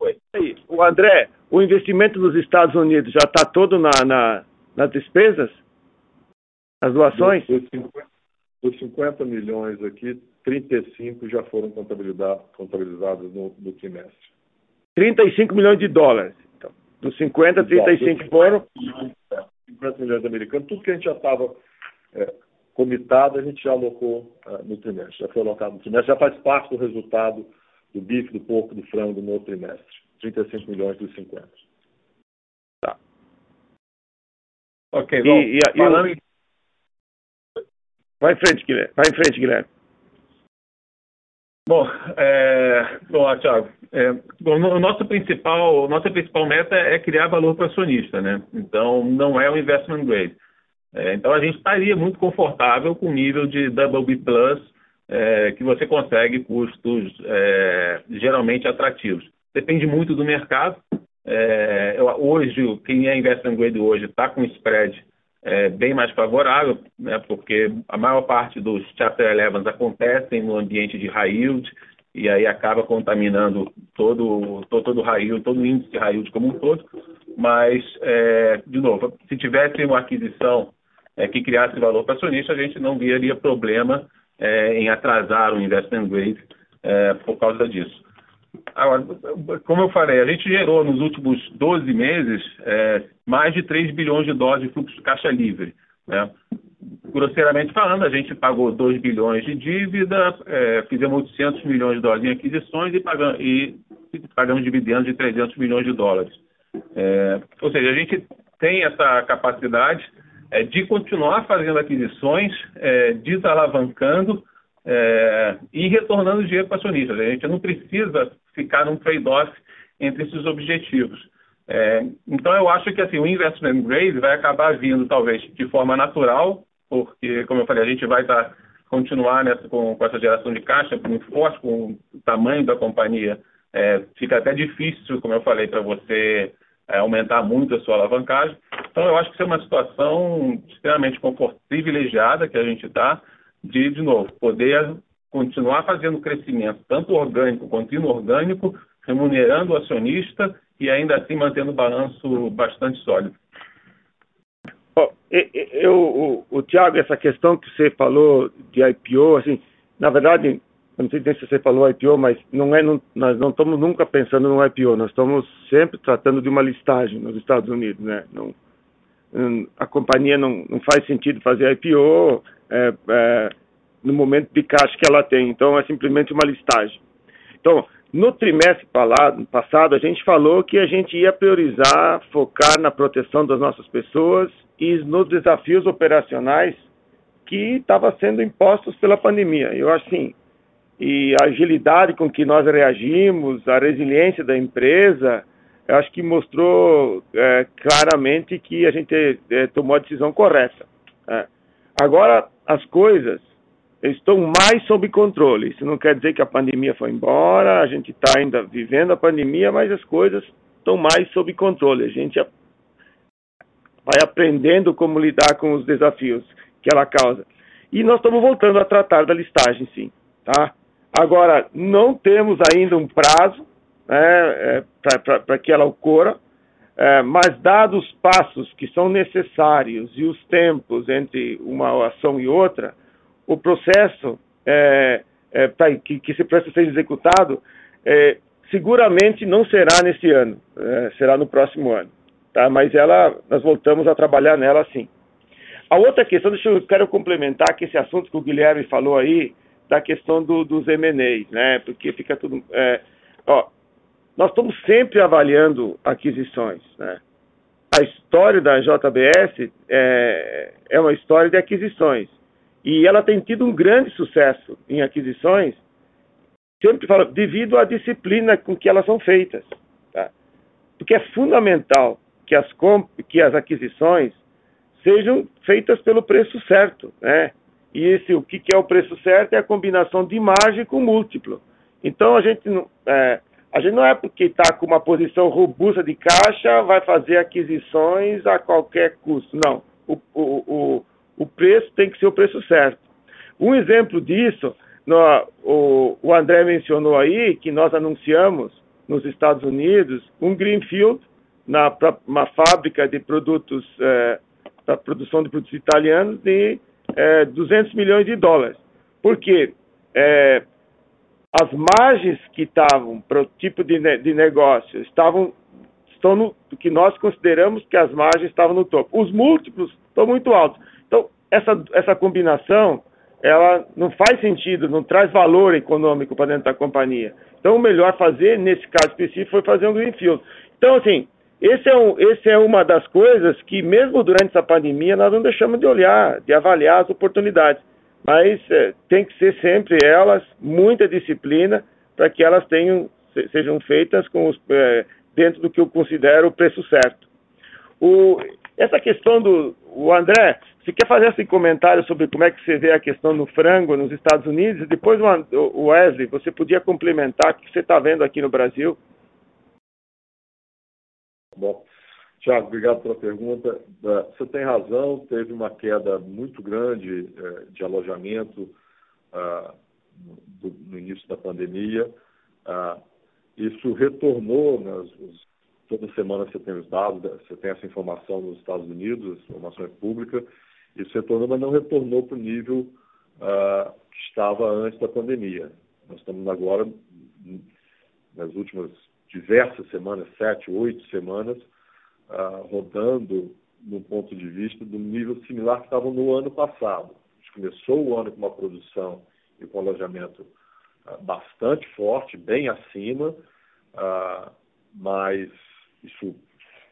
Oi. O André, o investimento dos Estados Unidos já está todo na, na, nas despesas? As doações? Dos 50, dos 50 milhões aqui, 35 já foram contabilizados no, no trimestre. 35 milhões de dólares. Então, dos 50, 35 foram. 50 milhões americanos. Tudo que a gente já estava é, comitado, a gente já alocou uh, no trimestre. Já foi alocado no trimestre. Já faz parte do resultado do bife, do porco, do frango no outro trimestre. 35 milhões dos 50. Tá. Ok, bom, e, e, falando e... Vai em frente, Guilherme. Vai em frente, Guilherme. Bom, é, bom Thiago, é, bom, o nosso principal, nossa principal meta é criar valor para acionista, né? Então, não é o investment grade. É, então, a gente estaria muito confortável com o nível de double B+, é, que você consegue custos é, geralmente atrativos. Depende muito do mercado. É, hoje, quem é investment grade hoje está com spread é, bem mais favorável, né, porque a maior parte dos Chapter 11 acontecem no ambiente de high yield, e aí acaba contaminando todo, todo, todo high yield, todo o índice de high yield como um todo. Mas, é, de novo, se tivesse uma aquisição é, que criasse valor para acionista, a gente não veria problema é, em atrasar o investment grade é, por causa disso. Agora, como eu falei, a gente gerou nos últimos 12 meses é, mais de 3 bilhões de dólares de fluxo de caixa livre. Né? Grosseiramente falando, a gente pagou 2 bilhões de dívida, é, fizemos 800 milhões de dólares em aquisições e pagamos, e pagamos dividendos de 300 milhões de dólares. É, ou seja, a gente tem essa capacidade é, de continuar fazendo aquisições, é, desalavancando é, e retornando dinheiro para acionistas. A gente não precisa ficar num trade-off entre esses objetivos. É, então, eu acho que assim, o investment grade vai acabar vindo, talvez, de forma natural, porque, como eu falei, a gente vai tá, continuar nessa, com, com, essa geração de caixa muito forte, com o tamanho da companhia. É, fica até difícil, como eu falei, para você é, aumentar muito a sua alavancagem. Então, eu acho que isso é uma situação extremamente confortável, privilegiada que a gente está, de, de novo, poder continuar fazendo crescimento, tanto orgânico quanto inorgânico, remunerando o acionista e ainda assim mantendo o balanço bastante sólido. Oh, eu, o, o Tiago, essa questão que você falou de IPO, assim, na verdade, não sei se você falou IPO, mas não é, não, nós não estamos nunca pensando no IPO, nós estamos sempre tratando de uma listagem nos Estados Unidos, né? Não, a companhia não, não faz sentido fazer IPO é, é, no momento de caixa que ela tem, então é simplesmente uma listagem. Então, no trimestre passado, a gente falou que a gente ia priorizar, focar na proteção das nossas pessoas e nos desafios operacionais que estavam sendo impostos pela pandemia. Eu acho assim, e a agilidade com que nós reagimos, a resiliência da empresa, eu acho que mostrou é, claramente que a gente é, tomou a decisão correta. É. Agora, as coisas estão mais sob controle. Isso não quer dizer que a pandemia foi embora, a gente está ainda vivendo a pandemia, mas as coisas estão mais sob controle. A gente vai aprendendo como lidar com os desafios que ela causa. E nós estamos voltando a tratar da listagem, sim. Tá? Agora, não temos ainda um prazo né, é, para que ela ocorra, é, mas dados os passos que são necessários e os tempos entre uma ação e outra, o processo é, é, tá, que, que esse processo seja executado é, seguramente não será nesse ano, é, será no próximo ano. Tá? Mas ela, nós voltamos a trabalhar nela sim. A outra questão, deixa eu quero complementar que esse assunto que o Guilherme falou aí da questão do, dos M&As, né? Porque fica tudo... É, ó, nós estamos sempre avaliando aquisições, né? A história da JBS é, é uma história de aquisições. E ela tem tido um grande sucesso em aquisições, sempre falo, devido à disciplina com que elas são feitas. Tá? Porque é fundamental que as, que as aquisições sejam feitas pelo preço certo, né? E esse, o que, que é o preço certo é a combinação de margem com múltiplo. Então a gente não, é, a gente não é porque está com uma posição robusta de caixa vai fazer aquisições a qualquer custo. Não. O, o, o, o preço tem que ser o preço certo. Um exemplo disso, no, o, o André mencionou aí que nós anunciamos nos Estados Unidos um Greenfield na pra, uma fábrica de produtos é, para produção de produtos italianos de é, 200 milhões de dólares. Por quê? É, as margens que estavam para o tipo de, de negócio estavam estão no que nós consideramos que as margens estavam no topo. Os múltiplos estão muito altos. Então, essa, essa combinação, ela não faz sentido, não traz valor econômico para dentro da companhia. Então, o melhor fazer, nesse caso específico, foi fazer um greenfield. Então, assim, esse é, um, esse é uma das coisas que, mesmo durante essa pandemia, nós não deixamos de olhar, de avaliar as oportunidades. Mas é, tem que ser sempre elas, muita disciplina, para que elas tenham, sejam feitas com os, é, dentro do que eu considero o preço certo. O, essa questão do. O André, você quer fazer esse comentário sobre como é que você vê a questão do frango nos Estados Unidos? Depois, o Wesley, você podia complementar o que você está vendo aqui no Brasil? Bom, Tiago, obrigado pela pergunta. Você tem razão, teve uma queda muito grande é, de alojamento ah, no início da pandemia. Isso retornou, né, toda semana você tem os dados, você tem essa informação nos Estados Unidos, informação é pública, isso retornou, mas não retornou para o nível ah, que estava antes da pandemia. Nós estamos agora, nas últimas diversas semanas, sete, oito semanas, uh, rodando no ponto de vista do nível similar que estavam no ano passado. A gente começou o ano com uma produção e com alojamento uh, bastante forte, bem acima, mas isso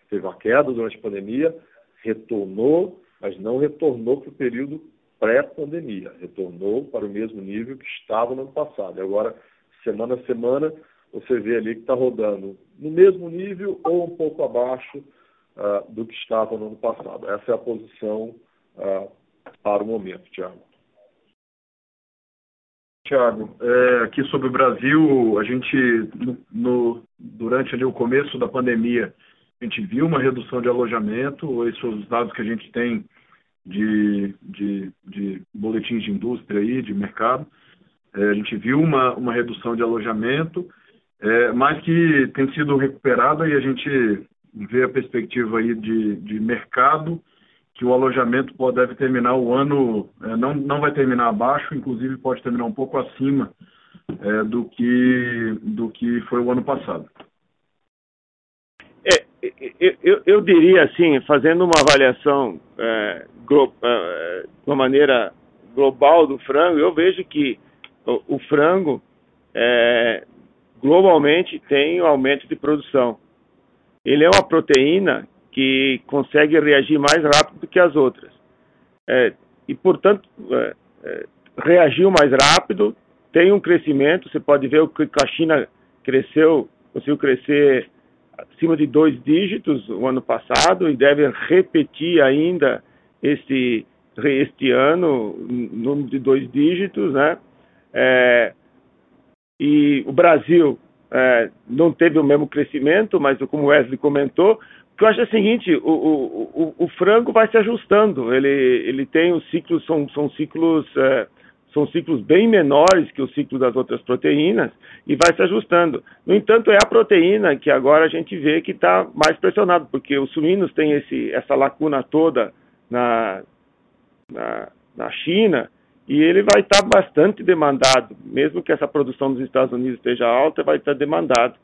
teve uma queda durante a pandemia, retornou, mas não retornou para o período pré-pandemia, retornou para o mesmo nível que estava no ano passado. E agora, semana a semana, você vê ali que está rodando no mesmo nível ou um pouco abaixo uh, do que estava no ano passado. Essa é a posição uh, para o momento, Tiago. Tiago, é, aqui sobre o Brasil, a gente, no, no, durante ali, o começo da pandemia, a gente viu uma redução de alojamento, esses são os dados que a gente tem de, de, de boletins de indústria aí, de mercado. É, a gente viu uma, uma redução de alojamento, é, mas que tem sido recuperada e a gente vê a perspectiva aí de, de mercado, que o alojamento pode, deve terminar o ano, é, não, não vai terminar abaixo, inclusive pode terminar um pouco acima é, do, que, do que foi o ano passado. É, eu, eu, diria assim, fazendo uma avaliação é, glo, é, de uma maneira global do frango, eu vejo que o, o frango é, globalmente tem um aumento de produção. Ele é uma proteína que consegue reagir mais rápido do que as outras. É, e, portanto, é, é, reagiu mais rápido, tem um crescimento. Você pode ver que a China cresceu, conseguiu crescer acima de dois dígitos o ano passado e deve repetir ainda este, este ano, número de dois dígitos, né? É, e o Brasil é, não teve o mesmo crescimento, mas como o Wesley comentou, que eu acho é o seguinte, o, o, o, o, frango vai se ajustando, ele, ele tem os ciclos, são, são ciclos é, são ciclos bem menores que o ciclo das outras proteínas e vai se ajustando. No entanto, é a proteína que agora a gente vê que está mais pressionado, porque os suínos têm esse, essa lacuna toda na, na, na China, e ele vai estar bastante demandado, mesmo que essa produção dos Estados Unidos esteja alta, vai estar demandado.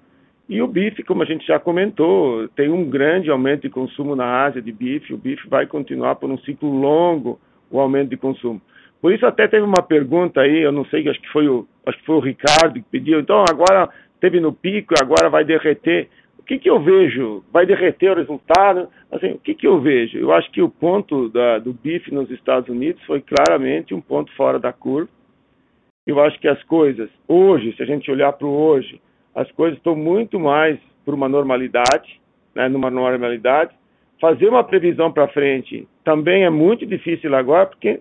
E o bife, como a gente já comentou, tem um grande aumento de consumo na Ásia de bife, o bife vai continuar por um ciclo longo o aumento de consumo. Por isso até teve uma pergunta aí, eu não sei, acho que foi o, acho que foi o Ricardo que pediu. Então agora teve no pico, agora vai derreter. O que, que eu vejo? Vai derreter o resultado? Assim, o que, que eu vejo? Eu acho que o ponto da, do BIF nos Estados Unidos foi claramente um ponto fora da curva. Eu acho que as coisas, hoje, se a gente olhar para o hoje, as coisas estão muito mais por uma normalidade, né, numa normalidade. Fazer uma previsão para frente também é muito difícil agora, porque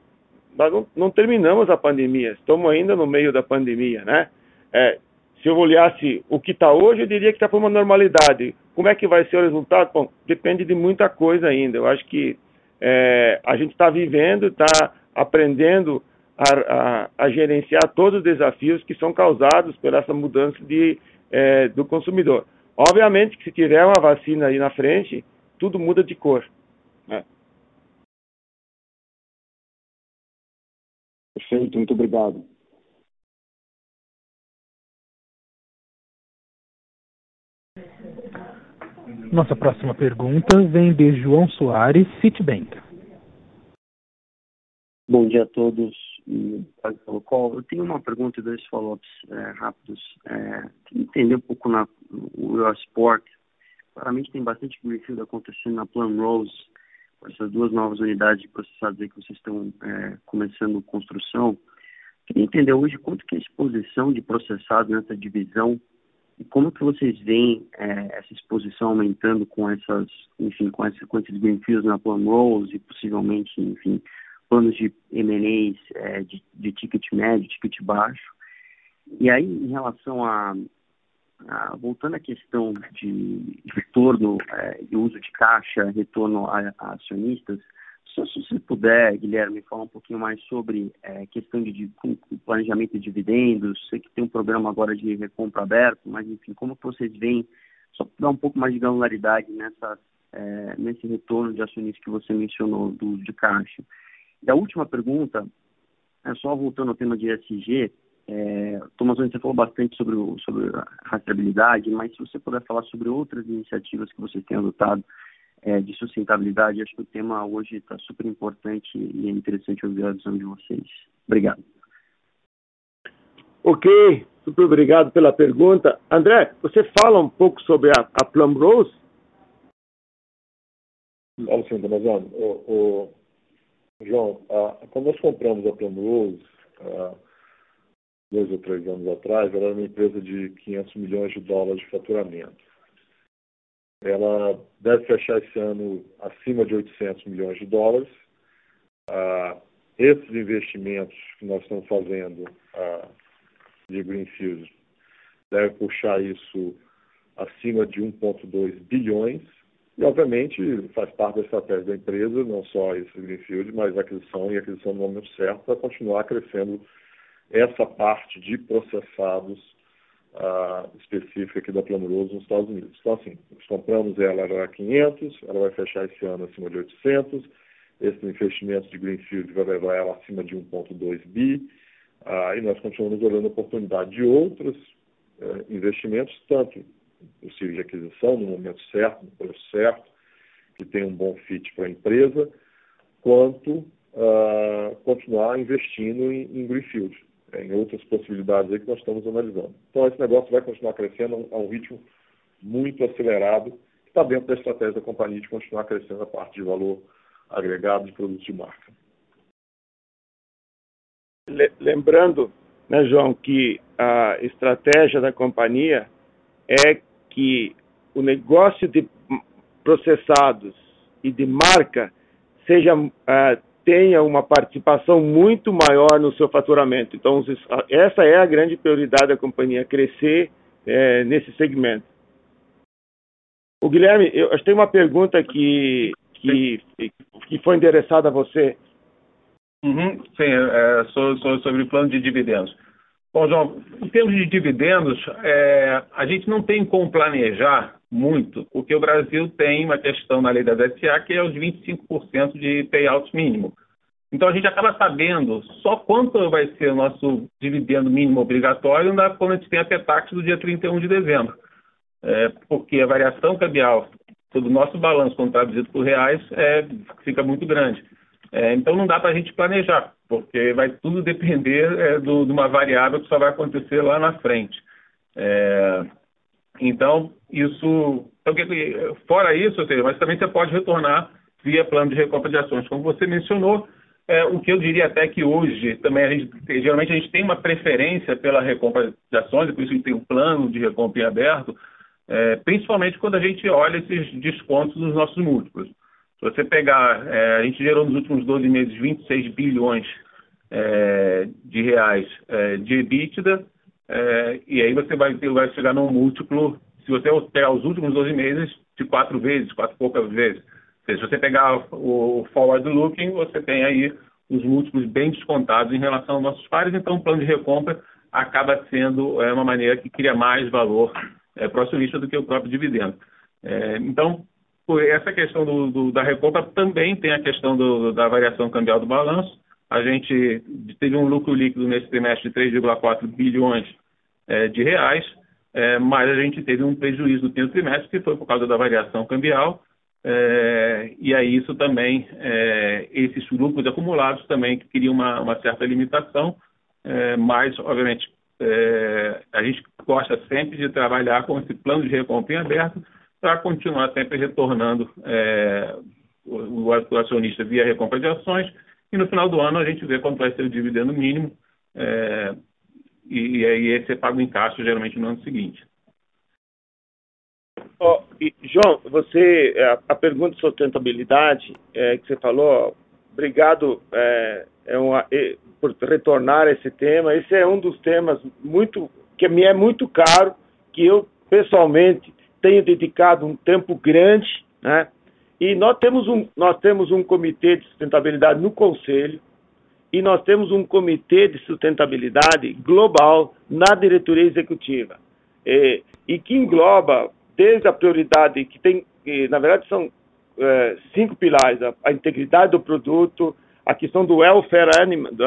nós não, não, terminamos a pandemia, estamos ainda no meio da pandemia, né? É, se eu olhasse o que está hoje, eu diria que está por uma normalidade. Como é que vai ser o resultado? Bom, depende de muita coisa ainda. Eu acho que é, a gente está vivendo, está aprendendo a, a, a, gerenciar todos os desafios que são causados por essa mudança de, é, do consumidor. Obviamente que se tiver uma vacina aí na frente, tudo muda de cor. Né? Perfeito, muito obrigado. Nossa próxima pergunta vem de João Soares, Citibank. Bom dia a todos Eu tenho uma pergunta e dois follow-ups é, rápidos. É, entender um pouco na o Sport. Claramente tem bastante greenfield acontecendo na Plum Rose, com essas duas novas unidades de processados aí que vocês estão é, começando construção. Queria entender hoje quanto que é a exposição de processados nessa divisão e como que vocês veem é, essa exposição aumentando com essas, enfim, com, essa, com esses greenfields na Plum Rose e possivelmente, enfim, planos de M&As é, de, de ticket médio, ticket baixo. E aí, em relação a, a voltando à questão de retorno é, de uso de caixa, retorno a, a acionistas, só se você puder, Guilherme, falar um pouquinho mais sobre é, questão de, de, planejamento de dividendos. Sei que tem um programa agora de recompra aberto, mas enfim, como vocês veem, só dar um pouco mais de granularidade nessa, é, nesse retorno de acionistas que você mencionou do de caixa. E a última pergunta, é só voltando ao tema de ESG, é, Thomas, você falou bastante sobre, o, sobre a rastreabilidade, mas se você puder falar sobre outras iniciativas que vocês têm adotado é, de sustentabilidade. Acho que o tema hoje está super importante e é interessante ouvir a visão de vocês. Obrigado. Ok, super obrigado pela pergunta. André, você fala um pouco sobre a, a Plum Rose? Fala sim, Donazano. O, o, João, a, quando nós compramos a Plum Rose, a, dois ou três anos atrás, ela era uma empresa de 500 milhões de dólares de faturamento ela deve fechar esse ano acima de 800 milhões de dólares. Ah, esses investimentos que nós estamos fazendo ah, de Greenfield devem puxar isso acima de 1,2 bilhões. E, obviamente, faz parte da estratégia da empresa, não só esse Greenfield, mas aquisição e aquisição no momento certo para continuar crescendo essa parte de processados uh, específica aqui da Plamuroso nos Estados Unidos. Então, assim, nós compramos ela, era 500, ela vai fechar esse ano acima de 800, esse investimento de Greenfield vai levar ela acima de 1,2 bi, uh, e nós continuamos olhando a oportunidade de outros uh, investimentos, tanto possível de aquisição no momento certo, no preço certo, que tem um bom fit para a empresa, quanto uh, continuar investindo em, em Greenfield em outras possibilidades aí que nós estamos analisando. Então, esse negócio vai continuar crescendo a um ritmo muito acelerado, que está dentro da estratégia da companhia de continuar crescendo a parte de valor agregado de produtos de marca. Lembrando, né, João, que a estratégia da companhia é que o negócio de processados e de marca seja uh, tenha uma participação muito maior no seu faturamento. Então, essa é a grande prioridade da companhia, crescer é, nesse segmento. O Guilherme, eu que tem uma pergunta que, que, que foi endereçada a você. Uhum, sim, é, sobre, sobre o plano de dividendos. Bom, João, em termos de dividendos, é, a gente não tem como planejar muito, porque o Brasil tem uma questão na lei da SA que é os 25% de payout mínimo. Então a gente acaba sabendo só quanto vai ser o nosso dividendo mínimo obrigatório quando a gente tem a PETAX do dia 31 de dezembro. É, porque a variação cambial do nosso balanço quando por reais é, fica muito grande. É, então não dá para a gente planejar, porque vai tudo depender é, do, de uma variável que só vai acontecer lá na frente. É, então, isso. Então, fora isso, seja, mas também você pode retornar via plano de recompra de ações. Como você mencionou, é, o que eu diria até que hoje também a gente, geralmente a gente tem uma preferência pela recompra de ações, por isso a gente tem um plano de recompra em aberto, é, principalmente quando a gente olha esses descontos nos nossos múltiplos. Se você pegar, é, a gente gerou nos últimos 12 meses 26 bilhões é, de reais é, de EBITDA, é, e aí você vai, vai chegar num múltiplo, se você pegar os últimos 12 meses, de quatro vezes, quatro poucas vezes. Se você pegar o forward looking, você tem aí os múltiplos bem descontados em relação aos nossos pares, então o plano de recompra acaba sendo é, uma maneira que cria mais valor é, para o acionista do que o próprio dividendo. É, então, essa questão do, do, da recompra também tem a questão do, da variação cambial do balanço. A gente teve um lucro líquido nesse trimestre de 3,4 bilhões é, de reais, é, mas a gente teve um prejuízo no primeiro trimestre que foi por causa da variação cambial. É, e aí isso também, é, esses lucros acumulados também que queriam uma, uma certa limitação, é, mas obviamente é, a gente gosta sempre de trabalhar com esse plano de recompra aberto para continuar sempre retornando é, o, o, acionista via recompra de ações e no final do ano a gente vê quanto vai ser o dividendo mínimo é, e, aí esse é pago em caixa geralmente no ano seguinte. Oh, e, João, você é, a, a pergunta de sustentabilidade é, que você falou, obrigado é, é uma, é, por retornar esse tema. Esse é um dos temas muito que me é muito caro, que eu pessoalmente tenho dedicado um tempo grande, né? E nós temos um, nós temos um comitê de sustentabilidade no Conselho e nós temos um comitê de sustentabilidade global na diretoria executiva e, e que engloba desde a prioridade que tem, que, na verdade são é, cinco pilares: a, a, integridade do produto, a questão do welfare animal, do,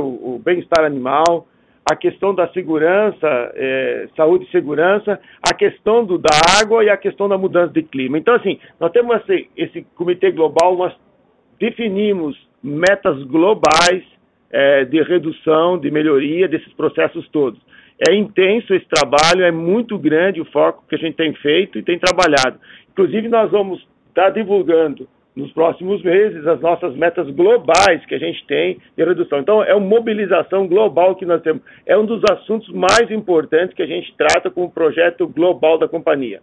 o, o bem-estar animal, a questão da segurança, é, saúde e segurança, a questão do, da água e a questão da mudança de clima. Então, assim, nós temos esse, esse comitê global, nós definimos metas globais é, de redução, de melhoria desses processos todos. É intenso esse trabalho, é muito grande o foco que a gente tem feito e tem trabalhado. Inclusive, nós vamos estar divulgando nos próximos meses as nossas metas globais que a gente tem de redução. Então, é uma mobilização global que nós temos. É um dos assuntos mais importantes que a gente trata com o projeto global da companhia.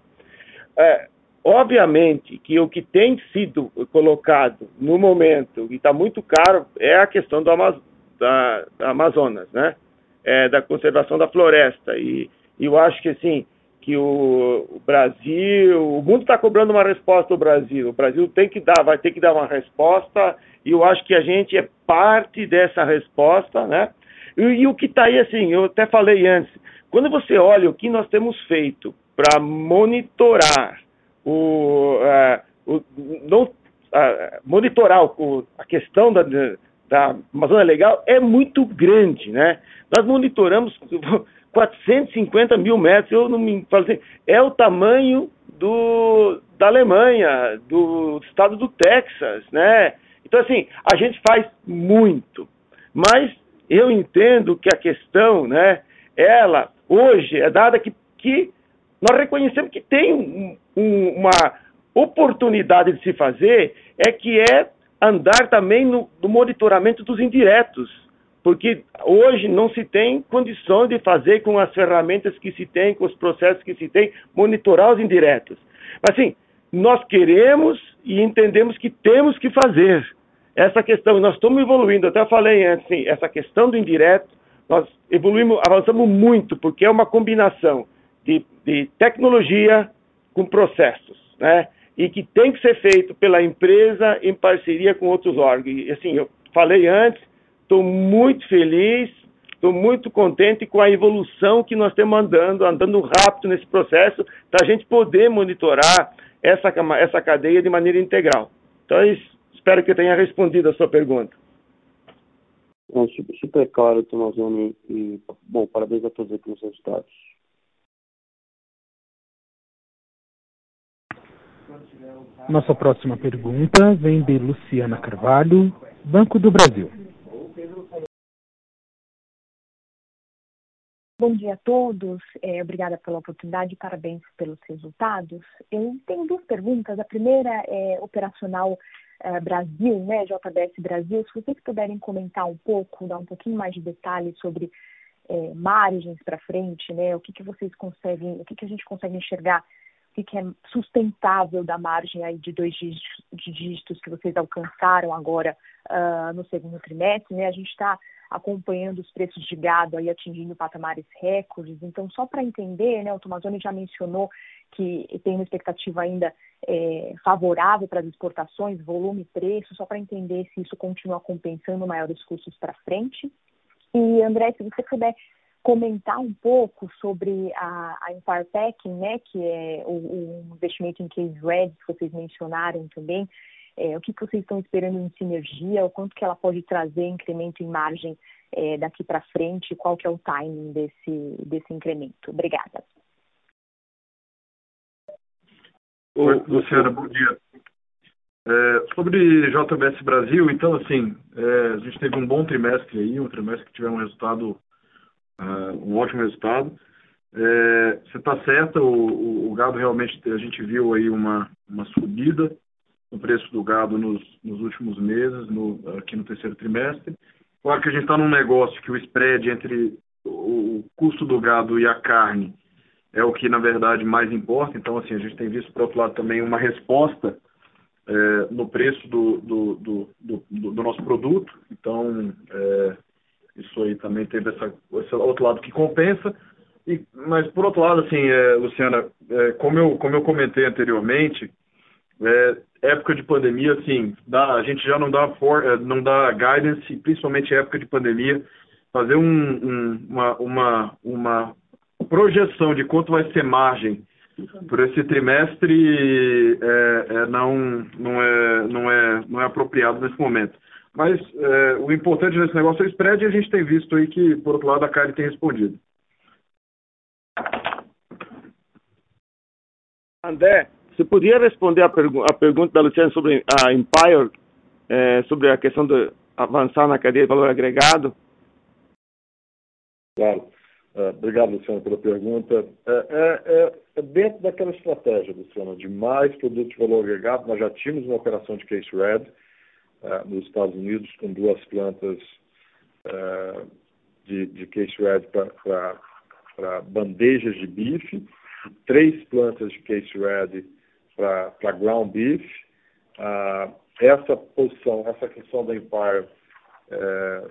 É, obviamente que o que tem sido colocado no momento, e está muito caro, é a questão do Amaz da, da Amazonas, né? É, da conservação da floresta. E, e eu acho que, assim, que o, o Brasil, o mundo está cobrando uma resposta do Brasil. O Brasil tem que dar, vai ter que dar uma resposta, e eu acho que a gente é parte dessa resposta, né? E, e o que está aí, assim, eu até falei antes, quando você olha o que nós temos feito para monitorar o, uh, o não, uh, monitorar o, a questão da, da Amazônia Legal é muito grande, né? Nós monitoramos 450 mil metros, eu não me falo assim, é o tamanho do, da Alemanha, do estado do Texas, né? Então, assim, a gente faz muito, mas eu entendo que a questão, né, ela, hoje, é dada que, que nós reconhecemos que tem um, um, uma oportunidade de se fazer, é que é andar também no, no monitoramento dos indiretos, porque hoje não se tem condições de fazer com as ferramentas que se tem, com os processos que se tem, monitorar os indiretos. Mas assim, nós queremos e entendemos que temos que fazer essa questão. Nós estamos evoluindo, até falei antes, sim, essa questão do indireto, nós evoluímos, avançamos muito, porque é uma combinação de, de tecnologia com processos, né? E que tem que ser feito pela empresa em parceria com outros órgãos. E, assim, eu falei antes, Estou muito feliz, estou muito contente com a evolução que nós estamos andando, andando rápido nesse processo, para a gente poder monitorar essa, essa cadeia de maneira integral. Então, é espero que eu tenha respondido a sua pergunta. É, super, super claro, Tomazoni, e, bom, parabéns a todos aqui nos resultados. Nossa próxima pergunta vem de Luciana Carvalho, Banco do Brasil. Bom dia a todos, é, obrigada pela oportunidade parabéns pelos resultados. Eu tenho duas perguntas. A primeira é operacional é, Brasil, né, JBS Brasil. Se vocês puderem comentar um pouco, dar um pouquinho mais de detalhes sobre é, margens para frente, né, o que, que vocês conseguem, o que, que a gente consegue enxergar, que, é sustentável da margem aí de dois dígitos, que vocês alcançaram agora uh, no segundo trimestre, né? A gente está acompanhando os preços de gado aí atingindo patamares recordes. Então, só para entender, né, o Tomazoni já mencionou que tem uma expectativa ainda é, favorável para as exportações, volume e preço, só para entender se isso continua compensando maiores custos para frente. E, André, se você puder comentar um pouco sobre a, a né, que é o, o investimento em case red que vocês mencionaram também, é, o que, que vocês estão esperando em sinergia, o quanto que ela pode trazer incremento em margem é, daqui para frente, qual que é o timing desse, desse incremento. Obrigada. Oi, Luciana, bom dia. É, sobre JBS Brasil, então, assim, é, a gente teve um bom trimestre aí, um trimestre que tivemos um resultado, um ótimo resultado. É, você está certa, o, o, o, gado realmente, a gente viu aí uma, uma subida, o preço do gado nos, nos últimos meses, no, aqui no terceiro trimestre. Claro que a gente está num negócio que o spread entre o custo do gado e a carne é o que, na verdade, mais importa. Então, assim, a gente tem visto, por outro lado, também uma resposta é, no preço do, do, do, do, do nosso produto. Então, é, isso aí também teve essa, esse outro lado que compensa. E, mas, por outro lado, assim, é, Luciana, é, como, eu, como eu comentei anteriormente, é, época de pandemia, assim, dá, a gente já não dá, for, é, não dá guidance, principalmente época de pandemia, fazer um, um, uma, uma, uma projeção de quanto vai ser margem por esse trimestre é, é, não, não, é, não, é, não é apropriado nesse momento. Mas é, o importante nesse negócio é o spread e a gente tem visto aí que, por outro lado, a Carne tem respondido. André, você podia responder a, pergu a pergunta da Luciana sobre a Empire, é, sobre a questão de avançar na cadeia de valor agregado? Claro. Uh, obrigado, Luciano, pela pergunta. É, é, é, é, dentro daquela estratégia, Luciano, de mais produtos de valor agregado, nós já tínhamos uma operação de case red uh, nos Estados Unidos com duas plantas uh, de, de case red para bandejas de bife, três plantas de case red para ground beef. Uh, essa posição, essa questão da Empire é,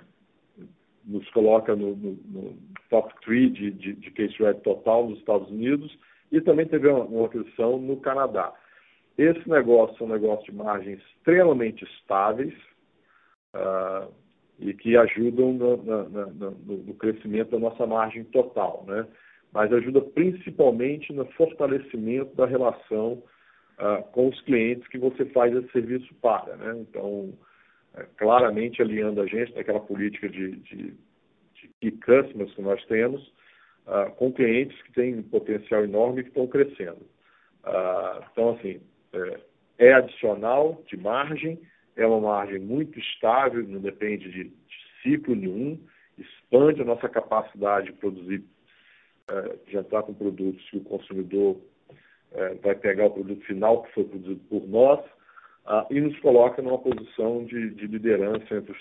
nos coloca no, no, no top 3 de, de, de, case red total nos Estados Unidos e também teve uma, uma aquisição no Canadá. Esse negócio é um negócio de margens extremamente estáveis uh, e que ajudam no, no, no, crescimento da nossa margem total, né? mas ajuda principalmente no fortalecimento da relação uh, com os clientes que você faz esse serviço para. Né? Então, é, claramente alinhando a gente naquela política de, de, de customers que nós temos uh, com clientes que têm potencial enorme e que estão crescendo. Então, assim, é, é, adicional de margem, é uma margem muito estável, não depende de, ciclo nenhum, expande a nossa capacidade de produzir, uh, de entrar com produtos que o consumidor é, vai pegar o produto final que foi produzido por nós uh, e nos coloca numa posição de, de liderança entre os,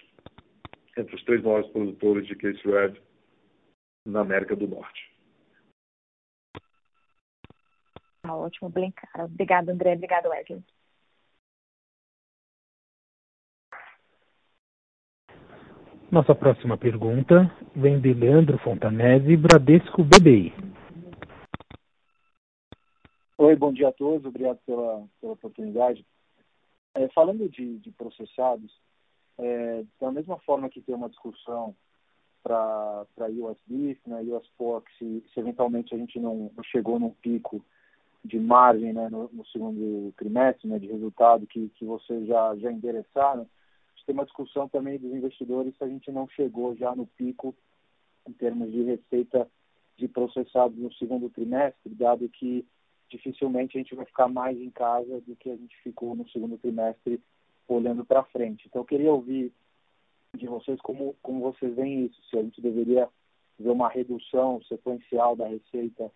entre os três maiores produtores de case red na América do Norte. Ah, ótimo, bem claro. Obrigado, André. Obrigado, Wesley. Nossa próxima pergunta vem de Leandro Fontanese, Bradesco BBI. Oi, bom dia a todos, obrigado pela, pela oportunidade. É, falando de, de processados, é, da mesma forma que tem uma discussão para US Beef, né, US Pork, se, se, eventualmente a gente não, chegou num pico de margem né, no, no, segundo trimestre, né, de resultado que, que vocês já, já endereçaram, a gente tem uma discussão também dos investidores se a gente não chegou já no pico em termos de receita de processados no segundo trimestre, dado que dificilmente a gente vai ficar mais em casa do que a gente ficou no segundo trimestre olhando para frente. Então, eu queria ouvir de vocês como, como vocês veem isso, se a gente deveria ver uma redução sequencial da receita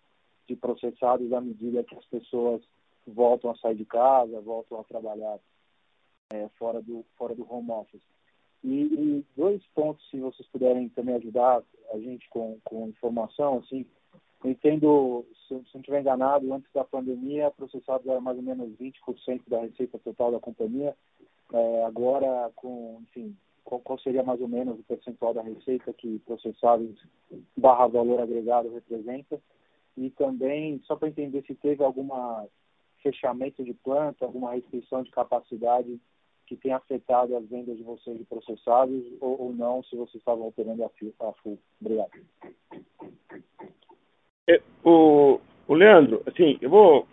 de processados à medida que as pessoas voltam a sair de casa, voltam a trabalhar é, fora, do, fora do home office. E, e, dois pontos, se vocês puderem também ajudar a gente com, com informação, assim, entendo, se, se não estiver enganado, antes da pandemia, processados era mais ou menos 20% da receita total da companhia. É, agora, com, enfim, qual, qual, seria mais ou menos o percentual da receita que processados barra valor agregado representa? E também, só para entender se teve alguma fechamento de planta, alguma restrição de capacidade que tenha afetado as vendas de vocês de processados ou, ou não, se vocês estavam operando a, a full. Obrigado. É, o, o Leandro, assim, eu vou,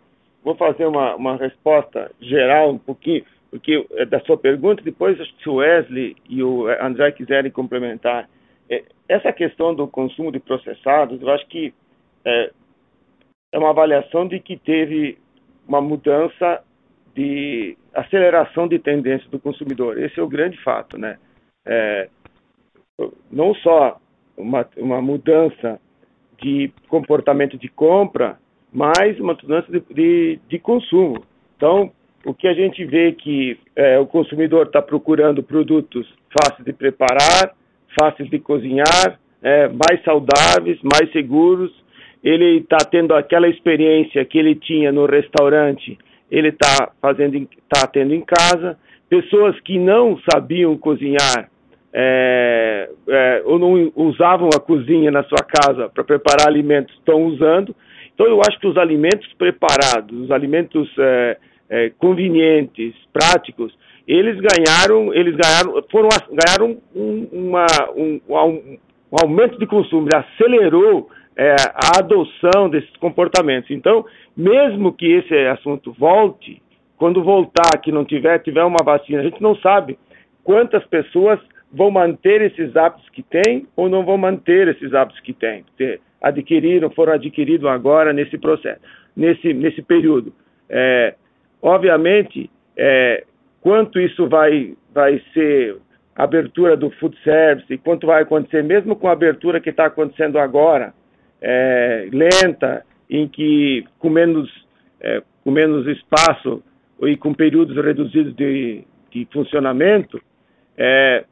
vou fazer uma, uma resposta geral um pouquinho, porque é da sua pergunta, depois se o Wesley e o André quiserem complementar. É, essa questão do consumo de processados, eu acho que é, é uma avaliação de que teve uma mudança de aceleração de tendência do consumidor. Esse é o grande fato, né? É, não só uma, uma mudança de comportamento de compra, mas uma mudança de, de, de consumo. Então, o que a gente vê que é, o consumidor está procurando produtos fáceis de preparar, fáceis de cozinhar, é, mais saudáveis, mais seguros. Ele está tendo aquela experiência que ele tinha no restaurante ele está fazendo, está tendo em casa. Pessoas que não sabiam cozinhar é, é, ou não usavam a cozinha na sua casa para preparar alimentos estão usando. Então eu acho que os alimentos preparados, os alimentos é, é convenientes, práticos, eles ganharam, eles ganharam, foram ganharam um, uma, um, um, um aumento de consumo, acelerou é, a adoção desses comportamentos. Então, mesmo que esse assunto volte, quando voltar, que não tiver, tiver uma vacina, a gente não sabe quantas pessoas vão manter esses hábitos que têm ou não vão manter esses hábitos que têm, porque adquiriram, foram adquiridos agora nesse processo, nesse, nesse período. É, obviamente, é, quanto isso vai, vai ser abertura do food service quanto vai acontecer, mesmo com a abertura que está acontecendo agora, é, lenta, em que com menos, é, com menos espaço e com períodos reduzidos de, de funcionamento, é,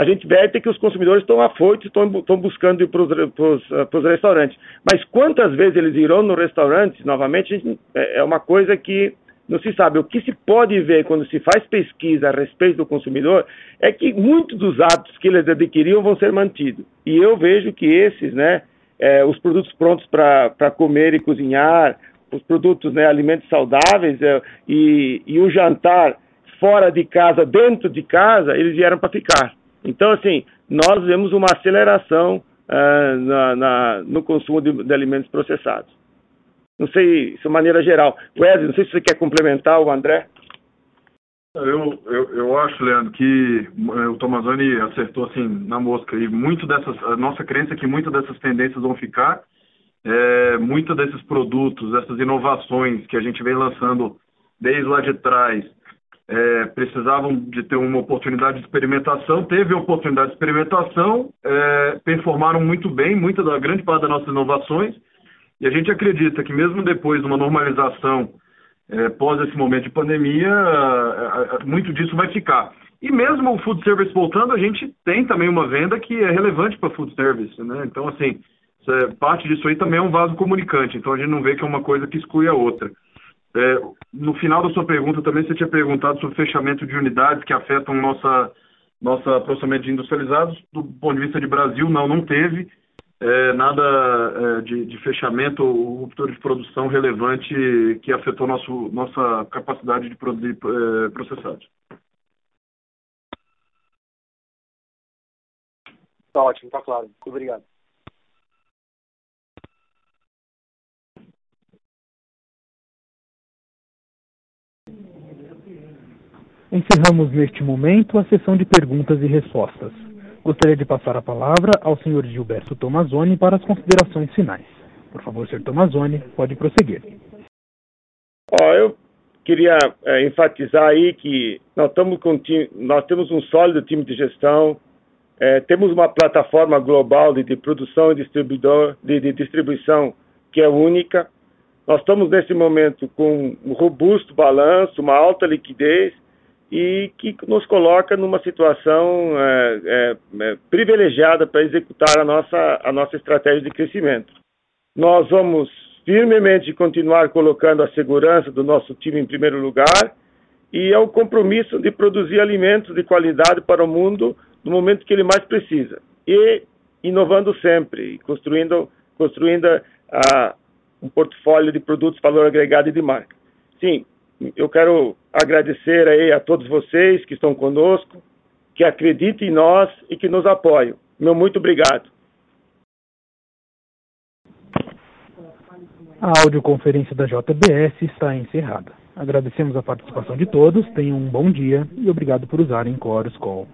a gente vê que os consumidores estão afoitos, estão, estão buscando ir para os uh, restaurantes. Mas quantas vezes eles irão no restaurante, novamente, gente, é, é uma coisa que não se sabe. O que se pode ver quando se faz pesquisa a respeito do consumidor é que muitos dos hábitos que eles adquiriam vão ser mantidos. E eu vejo que esses, né, é, os produtos prontos para comer e cozinhar, os produtos, né, alimentos saudáveis é, e, e o jantar fora de casa, dentro de casa, eles vieram para ficar. Então, assim, nós vemos uma aceleração uh, na, na, no consumo de, de, alimentos processados. Não sei, de maneira geral. Wesley, não sei se você quer complementar o André. Eu, eu, eu acho, Leandro, que eh, o Tomazoni acertou assim na mosca. E muito dessas, a nossa crença é que muitas dessas tendências vão ficar. É, muitos desses produtos, essas inovações que a gente vem lançando desde lá de trás, é, precisavam de ter uma oportunidade de experimentação, teve oportunidade de experimentação, é, performaram muito bem, muita da grande parte das nossas inovações, e a gente acredita que mesmo depois de uma normalização é, pós esse momento de pandemia, muito disso vai ficar. E mesmo o food service voltando, a gente tem também uma venda que é relevante para food service, né? Então, assim, parte disso aí também é um vaso comunicante, então a gente não vê que é uma coisa que exclui a outra. É, no final da sua pergunta também você tinha perguntado sobre fechamento de unidades que afetam nossa nossa processamento de industrializados. Do ponto de vista de Brasil, não, não teve é, nada é, de, de, fechamento ou ruptura de produção relevante que afetou nosso, nossa capacidade de produzir é, processados. Está ótimo, está claro. Muito obrigado. Encerramos neste momento a sessão de perguntas e respostas. Gostaria de passar a palavra ao senhor Gilberto Tomazoni para as considerações finais. Por favor, senhor Tomazoni, pode prosseguir. Ó, eu queria é, enfatizar aí que nós, estamos com, nós temos um sólido time de gestão, é, temos uma plataforma global de, de produção e distribuidor, de, de, distribuição que é única. Nós estamos nesse momento com um robusto balanço, uma alta liquidez e que nos coloca numa situação é, é, é privilegiada para executar a nossa, a nossa estratégia de crescimento. Nós vamos firmemente continuar colocando a segurança do nosso time em primeiro lugar e é o compromisso de produzir alimentos de qualidade para o mundo no momento que ele mais precisa e inovando sempre, construindo, construindo uh, um portfólio de produtos valor agregado e de marca. Sim, eu quero agradecer aí a todos vocês que estão conosco, que acreditam em nós e que nos apoiam. Meu muito obrigado. A audioconferência da JBS está encerrada. Agradecemos a participação de todos, tenham um bom dia e obrigado por usarem Chorus Call.